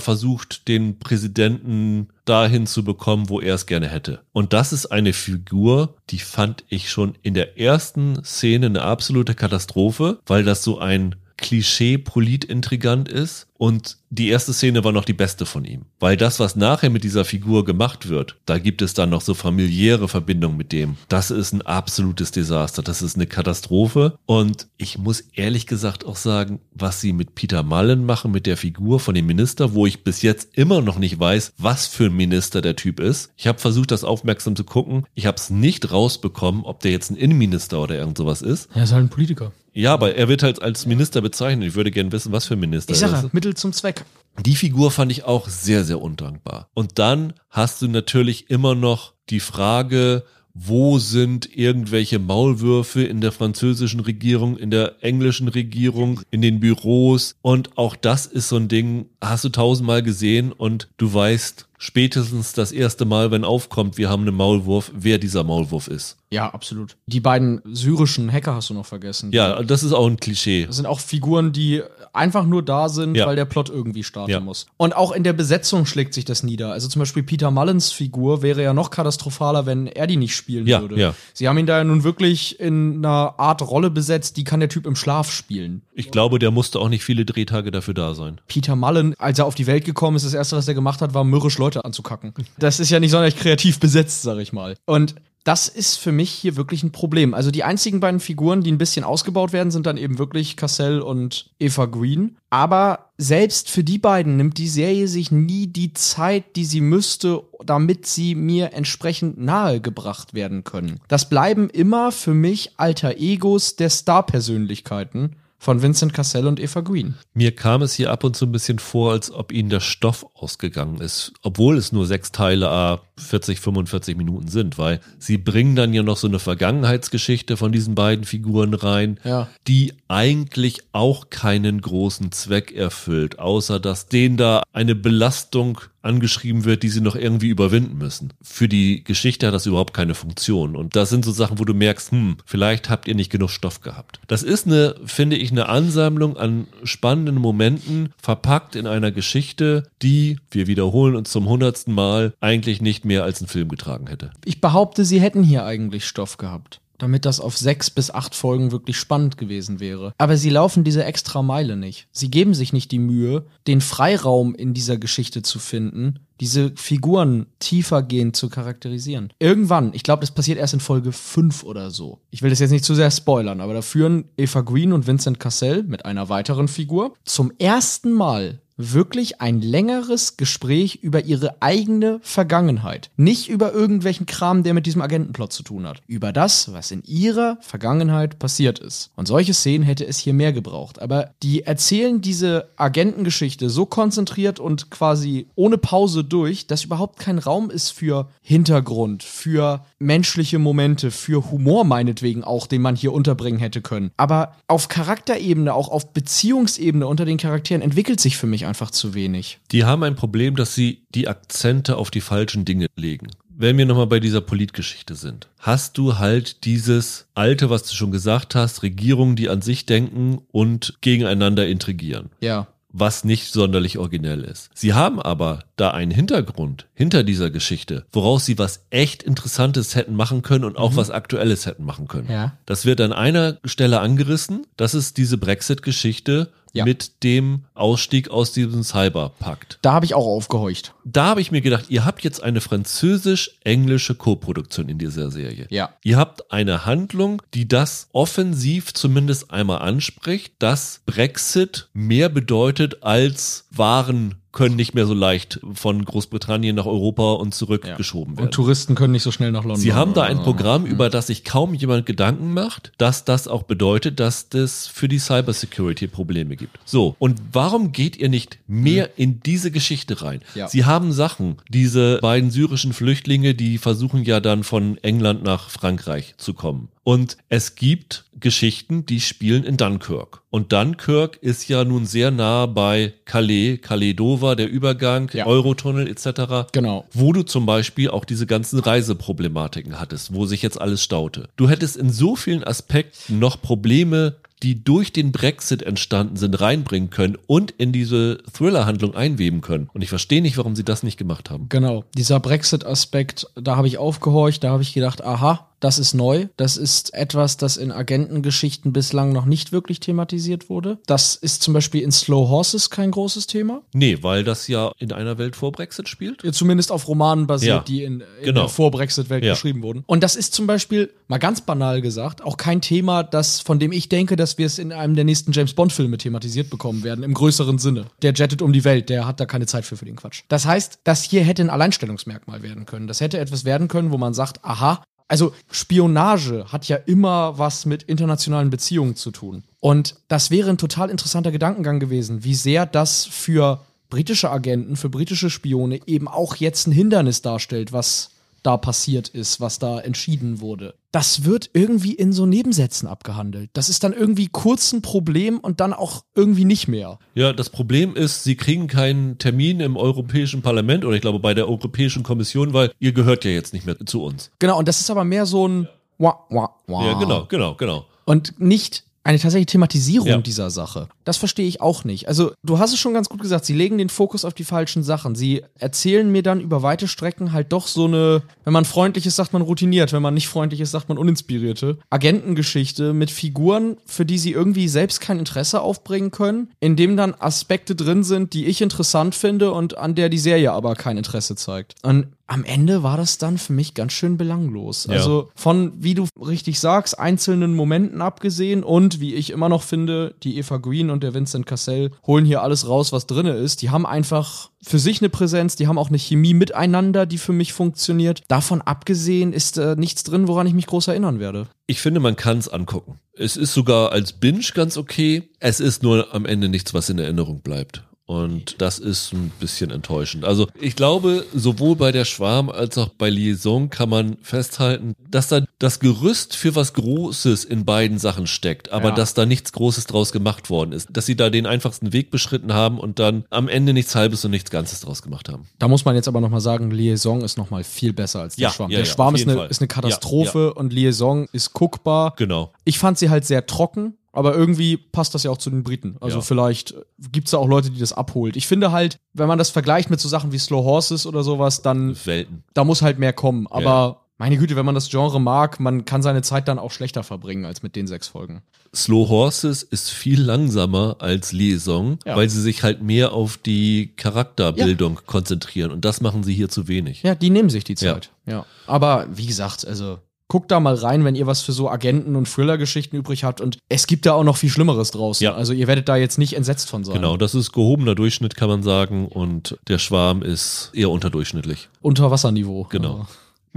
versucht, den Präsidenten dahin zu bekommen, wo er es gerne hätte. Und das ist eine Figur, die fand ich schon in der ersten Szene eine absolute Katastrophe, weil das so ein Klischee-Polit-Intrigant ist. Und die erste Szene war noch die beste von ihm. Weil das, was nachher mit dieser Figur gemacht wird, da gibt es dann noch so familiäre Verbindungen mit dem. Das ist ein absolutes Desaster. Das ist eine Katastrophe. Und ich muss ehrlich gesagt auch sagen, was sie mit Peter Mullen machen, mit der Figur von dem Minister, wo ich bis jetzt immer noch nicht weiß, was für ein Minister der Typ ist. Ich habe versucht, das aufmerksam zu gucken. Ich habe es nicht rausbekommen, ob der jetzt ein Innenminister oder irgend sowas ist. Er ist halt ein Politiker. Ja, aber er wird halt als Minister bezeichnet. Ich würde gerne wissen, was für ein Minister Ich er sage, ist. Mittel zum Zweck. Die Figur fand ich auch sehr, sehr undankbar. Und dann hast du natürlich immer noch die Frage, wo sind irgendwelche Maulwürfe in der französischen Regierung, in der englischen Regierung, in den Büros. Und auch das ist so ein Ding, hast du tausendmal gesehen und du weißt spätestens das erste Mal, wenn aufkommt, wir haben einen Maulwurf, wer dieser Maulwurf ist. Ja, absolut. Die beiden syrischen Hacker hast du noch vergessen. Ja, das ist auch ein Klischee. Das sind auch Figuren, die einfach nur da sind, Ja. weil der Plot irgendwie starten Ja. muss. Und auch in der Besetzung schlägt sich das nieder. Also zum Beispiel Peter Mullins Figur wäre ja noch katastrophaler, wenn er die nicht spielen Ja, würde. ja. Sie haben ihn da ja nun wirklich in einer Art Rolle besetzt, die kann der Typ im Schlaf spielen. Ich glaube, der musste auch nicht viele Drehtage dafür da sein. Peter Mullen, als er auf die Welt gekommen ist, das erste, was er gemacht hat, war mürrisch Leute anzukacken. Das ist ja nicht sonderlich kreativ besetzt, sag ich mal. Und das ist für mich hier wirklich ein Problem. Also die einzigen beiden Figuren, die ein bisschen ausgebaut werden, sind dann eben wirklich Cassell und Eva Green. Aber selbst für die beiden nimmt die Serie sich nie die Zeit, die sie müsste, damit sie mir entsprechend nahegebracht werden können. Das bleiben immer für mich alter Egos der Star-Persönlichkeiten von Vincent Cassell und Eva Green. Mir kam es hier ab und zu ein bisschen vor, als ob ihnen der Stoff ausgegangen ist, obwohl es nur sechs Teile a 40, 45 Minuten sind, weil sie bringen dann ja noch so eine Vergangenheitsgeschichte von diesen beiden Figuren rein, Ja. die eigentlich auch keinen großen Zweck erfüllt, außer dass denen da eine Belastung angeschrieben wird, die sie noch irgendwie überwinden müssen. Für die Geschichte hat das überhaupt keine Funktion. Und das sind so Sachen, wo du merkst, hm, vielleicht habt ihr nicht genug Stoff gehabt. Das ist eine, finde ich, eine Ansammlung an spannenden Momenten, verpackt in einer Geschichte, die, wir wiederholen uns zum hundertsten Mal, eigentlich nicht mehr als einen Film getragen hätte. Ich behaupte, sie hätten hier eigentlich Stoff gehabt, damit das auf sechs bis acht Folgen wirklich spannend gewesen wäre. Aber sie laufen diese extra Meile nicht. Sie geben sich nicht die Mühe, den Freiraum in dieser Geschichte zu finden, diese Figuren tiefergehend zu charakterisieren. Irgendwann, ich glaube, das passiert erst in Folge 5 oder so. Ich will das jetzt nicht zu sehr spoilern, aber da führen Eva Green und Vincent Cassell mit einer weiteren Figur zum ersten Mal wirklich ein längeres Gespräch über ihre eigene Vergangenheit. Nicht über irgendwelchen Kram, der mit diesem Agentenplot zu tun hat. Über das, was in ihrer Vergangenheit passiert ist. Und solche Szenen hätte es hier mehr gebraucht. Aber die erzählen diese Agentengeschichte so konzentriert und quasi ohne Pause durch, dass überhaupt kein Raum ist für Hintergrund, für menschliche Momente, für Humor meinetwegen auch, den man hier unterbringen hätte können. Aber auf Charakterebene, auch auf Beziehungsebene unter den Charakteren entwickelt sich für mich einfach zu wenig. Die haben ein Problem, dass sie die Akzente auf die falschen Dinge legen. Wenn wir nochmal bei dieser Politgeschichte sind, hast du halt dieses Alte, was du schon gesagt hast, Regierungen, die an sich denken und gegeneinander intrigieren. Ja. was nicht sonderlich originell ist. Sie haben aber da einen Hintergrund hinter dieser Geschichte, woraus sie was echt Interessantes hätten machen können und auch was Aktuelles hätten machen können. Ja. Das wird an einer Stelle angerissen. Das ist diese Brexit-Geschichte Ja. mit dem Ausstieg aus diesem Cyberpakt. Da habe ich auch aufgehorcht. Da habe ich mir gedacht, ihr habt jetzt eine französisch-englische Co-Produktion in dieser Serie. Ja. Ihr habt eine Handlung, die das offensiv zumindest einmal anspricht, dass Brexit mehr bedeutet als Waren können nicht mehr so leicht von Großbritannien nach Europa und zurückgeschoben werden. Und Touristen können nicht so schnell nach London. Sie haben da ein. Programm, über das sich kaum jemand Gedanken macht, dass das auch bedeutet, dass das für die Cybersecurity Probleme gibt. So, und warum geht ihr nicht mehr in diese Geschichte rein? Ja. Sie haben Sachen, diese beiden syrischen Flüchtlinge, die versuchen ja dann von England nach Frankreich zu kommen. Und es gibt Geschichten, die spielen in Dunkirk. Und Dunkirk ist ja nun sehr nah bei Calais, Calais-Dover, der Übergang, Ja. Eurotunnel etc Genau. wo du zum Beispiel auch diese ganzen Reiseproblematiken hattest, wo sich jetzt alles staute. Du hättest in so vielen Aspekten noch Probleme, die durch den Brexit entstanden sind, reinbringen können und in diese Thriller-Handlung einweben können. Und ich verstehe nicht, warum sie das nicht gemacht haben. Genau. Dieser Brexit-Aspekt, da habe ich aufgehorcht, da habe ich gedacht, aha, Das ist neu. Das ist etwas, das in Agentengeschichten bislang noch nicht wirklich thematisiert wurde. Das ist zum Beispiel in Slow Horses kein großes Thema. Nee, weil das ja in einer Welt vor Brexit spielt. Ja, Zumindest auf Romanen basiert, Ja, die in, in genau. der Vor-Brexit-Welt Ja. geschrieben wurden. Und das ist zum Beispiel, mal ganz banal gesagt, auch kein Thema, das, von dem ich denke, dass wir es in einem der nächsten James Bond-Filme thematisiert bekommen werden, im größeren Sinne. Der jettet um die Welt, der hat da keine Zeit für, für den Quatsch. Das heißt, das hier hätte ein Alleinstellungsmerkmal werden können. Das hätte etwas werden können, wo man sagt, aha, also Spionage hat ja immer was mit internationalen Beziehungen zu tun. Und das wäre ein total interessanter Gedankengang gewesen, wie sehr das für britische Agenten, für britische Spione eben auch jetzt ein Hindernis darstellt, was da passiert ist, was da entschieden wurde. Das wird irgendwie in so Nebensätzen abgehandelt. Das ist dann irgendwie kurz ein Problem und dann auch irgendwie nicht mehr. Ja, das Problem ist, sie kriegen keinen Termin im Europäischen Parlament oder ich glaube bei der Europäischen Kommission, weil ihr gehört ja jetzt nicht mehr zu uns. Genau, und das ist aber mehr so ein Wah, wah, wah. Ja, genau, genau, genau. Und nicht eine tatsächliche Thematisierung Ja. dieser Sache. Das verstehe ich auch nicht. Also, du hast es schon ganz gut gesagt, sie legen den Fokus auf die falschen Sachen. Sie erzählen mir dann über weite Strecken halt doch so eine, wenn man freundlich ist, sagt man routiniert, wenn man nicht freundlich ist, sagt man uninspirierte Agentengeschichte mit Figuren, für die sie irgendwie selbst kein Interesse aufbringen können, in dem dann Aspekte drin sind, die ich interessant finde und an der die Serie aber kein Interesse zeigt. Und am Ende war das dann für mich ganz schön belanglos. Ja. Also von, wie du richtig sagst, einzelnen Momenten abgesehen und wie ich immer noch finde, die Eva Green und der Vincent Cassell holen hier alles raus, was drinne ist. Die haben einfach für sich eine Präsenz, die haben auch eine Chemie miteinander, die für mich funktioniert. Davon abgesehen ist äh, nichts drin, woran ich mich groß erinnern werde. Ich finde, man kann es angucken. Es ist sogar als Binge ganz okay. Es ist nur am Ende nichts, was in Erinnerung bleibt. Und das ist ein bisschen enttäuschend. Also ich glaube, sowohl bei der Schwarm als auch bei Liaison kann man festhalten, dass da das Gerüst für was Großes in beiden Sachen steckt, aber Ja. dass da nichts Großes draus gemacht worden ist. Dass sie da den einfachsten Weg beschritten haben und dann am Ende nichts Halbes und nichts Ganzes draus gemacht haben. Da muss man jetzt aber nochmal sagen, Liaison ist nochmal viel besser als der Ja, Schwarm. ja, der Schwarm ist eine, ist eine Katastrophe und Liaison ist guckbar. Genau. Ich fand sie halt sehr trocken, aber irgendwie passt das ja auch zu den Briten. Also Ja. vielleicht gibt es da auch Leute, die das abholt. Ich finde halt, wenn man das vergleicht mit so Sachen wie Slow Horses oder sowas, dann Welten. da muss halt mehr kommen. Aber Ja. meine Güte, wenn man das Genre mag, man kann seine Zeit dann auch schlechter verbringen als mit den sechs Folgen. Slow Horses ist viel langsamer als Liaison, Ja. weil sie sich halt mehr auf die Charakterbildung konzentrieren und das machen sie hier zu wenig. Ja, die nehmen sich die Zeit. Ja. Aber wie gesagt, also guckt da mal rein, wenn ihr was für so Agenten- und Thriller-Geschichten übrig habt. Und es gibt da auch noch viel Schlimmeres draußen. Ja. Also ihr werdet da jetzt nicht entsetzt von sein. Genau, das ist gehobener Durchschnitt, kann man sagen, und der Schwarm ist eher unterdurchschnittlich. Unterwasserniveau. Genau.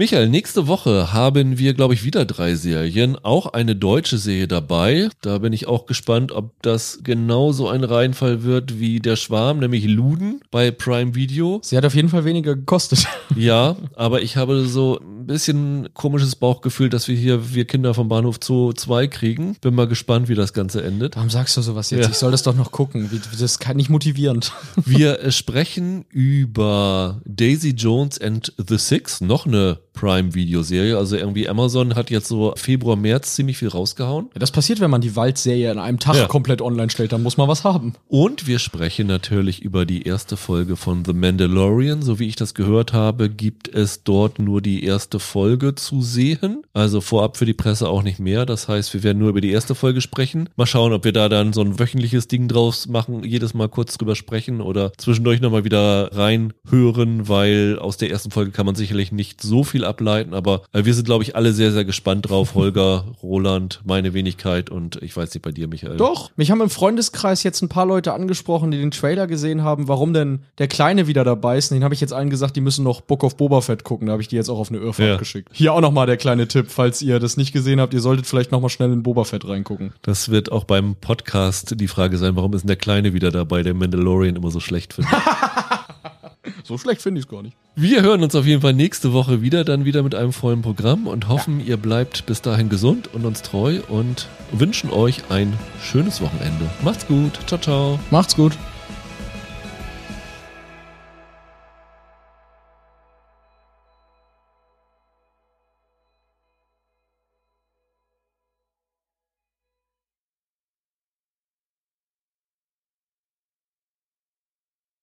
Michael, nächste Woche haben wir, glaube ich, wieder drei Serien. Auch eine deutsche Serie dabei. Da bin ich auch gespannt, ob das genauso ein Reinfall wird wie der Schwarm, nämlich Luden bei Prime Video. Sie hat auf jeden Fall weniger gekostet. Ja, aber ich habe so ein bisschen komisches Bauchgefühl, dass wir hier Wir Kinder vom Bahnhof Zoo 2 kriegen. Bin mal gespannt, wie das Ganze endet. Warum sagst du sowas jetzt? Ja. Ich soll das doch noch gucken. Das ist nicht motivierend. Wir sprechen über Daisy Jones and the Six, noch eine Prime-Videoserie. Also irgendwie Amazon hat jetzt so Februar, März ziemlich viel rausgehauen. Ja, das passiert, wenn man die Waldserie an einem Tag Ja. komplett online stellt. Dann muss man was haben. Und wir sprechen natürlich über die erste Folge von The Mandalorian. So wie ich das gehört habe, gibt es dort nur die erste Folge zu sehen. Also vorab für die Presse auch nicht mehr. Das heißt, wir werden nur über die erste Folge sprechen. Mal schauen, ob wir da dann so ein wöchentliches Ding draus machen, jedes Mal kurz drüber sprechen oder zwischendurch nochmal wieder reinhören, weil aus der ersten Folge kann man sicherlich nicht so viel ableiten. Aber äh, wir sind, glaube ich, alle sehr, sehr gespannt drauf. Holger, Roland, meine Wenigkeit und ich weiß nicht bei dir, Michael. Doch. Mich haben im Freundeskreis jetzt ein paar Leute angesprochen, die den Trailer gesehen haben, warum denn der Kleine wieder dabei ist. Und den habe ich jetzt allen gesagt, die müssen noch Book of Boba Fett gucken. Da habe ich die jetzt auch auf eine Irrfahrt Ja. geschickt. Hier auch nochmal der kleine Tipp, falls ihr das nicht gesehen habt, ihr solltet vielleicht nochmal schnell in Boba Fett reingucken. Das wird auch beim Podcast die Frage sein, warum ist denn der Kleine wieder dabei, der Mandalorian immer so schlecht findet. So schlecht finde ich es gar nicht. Wir hören uns auf jeden Fall nächste Woche wieder, dann wieder mit einem vollen Programm und hoffen, ihr bleibt bis dahin gesund und uns treu und wünschen euch ein schönes Wochenende. Macht's gut. Ciao, ciao. Macht's gut.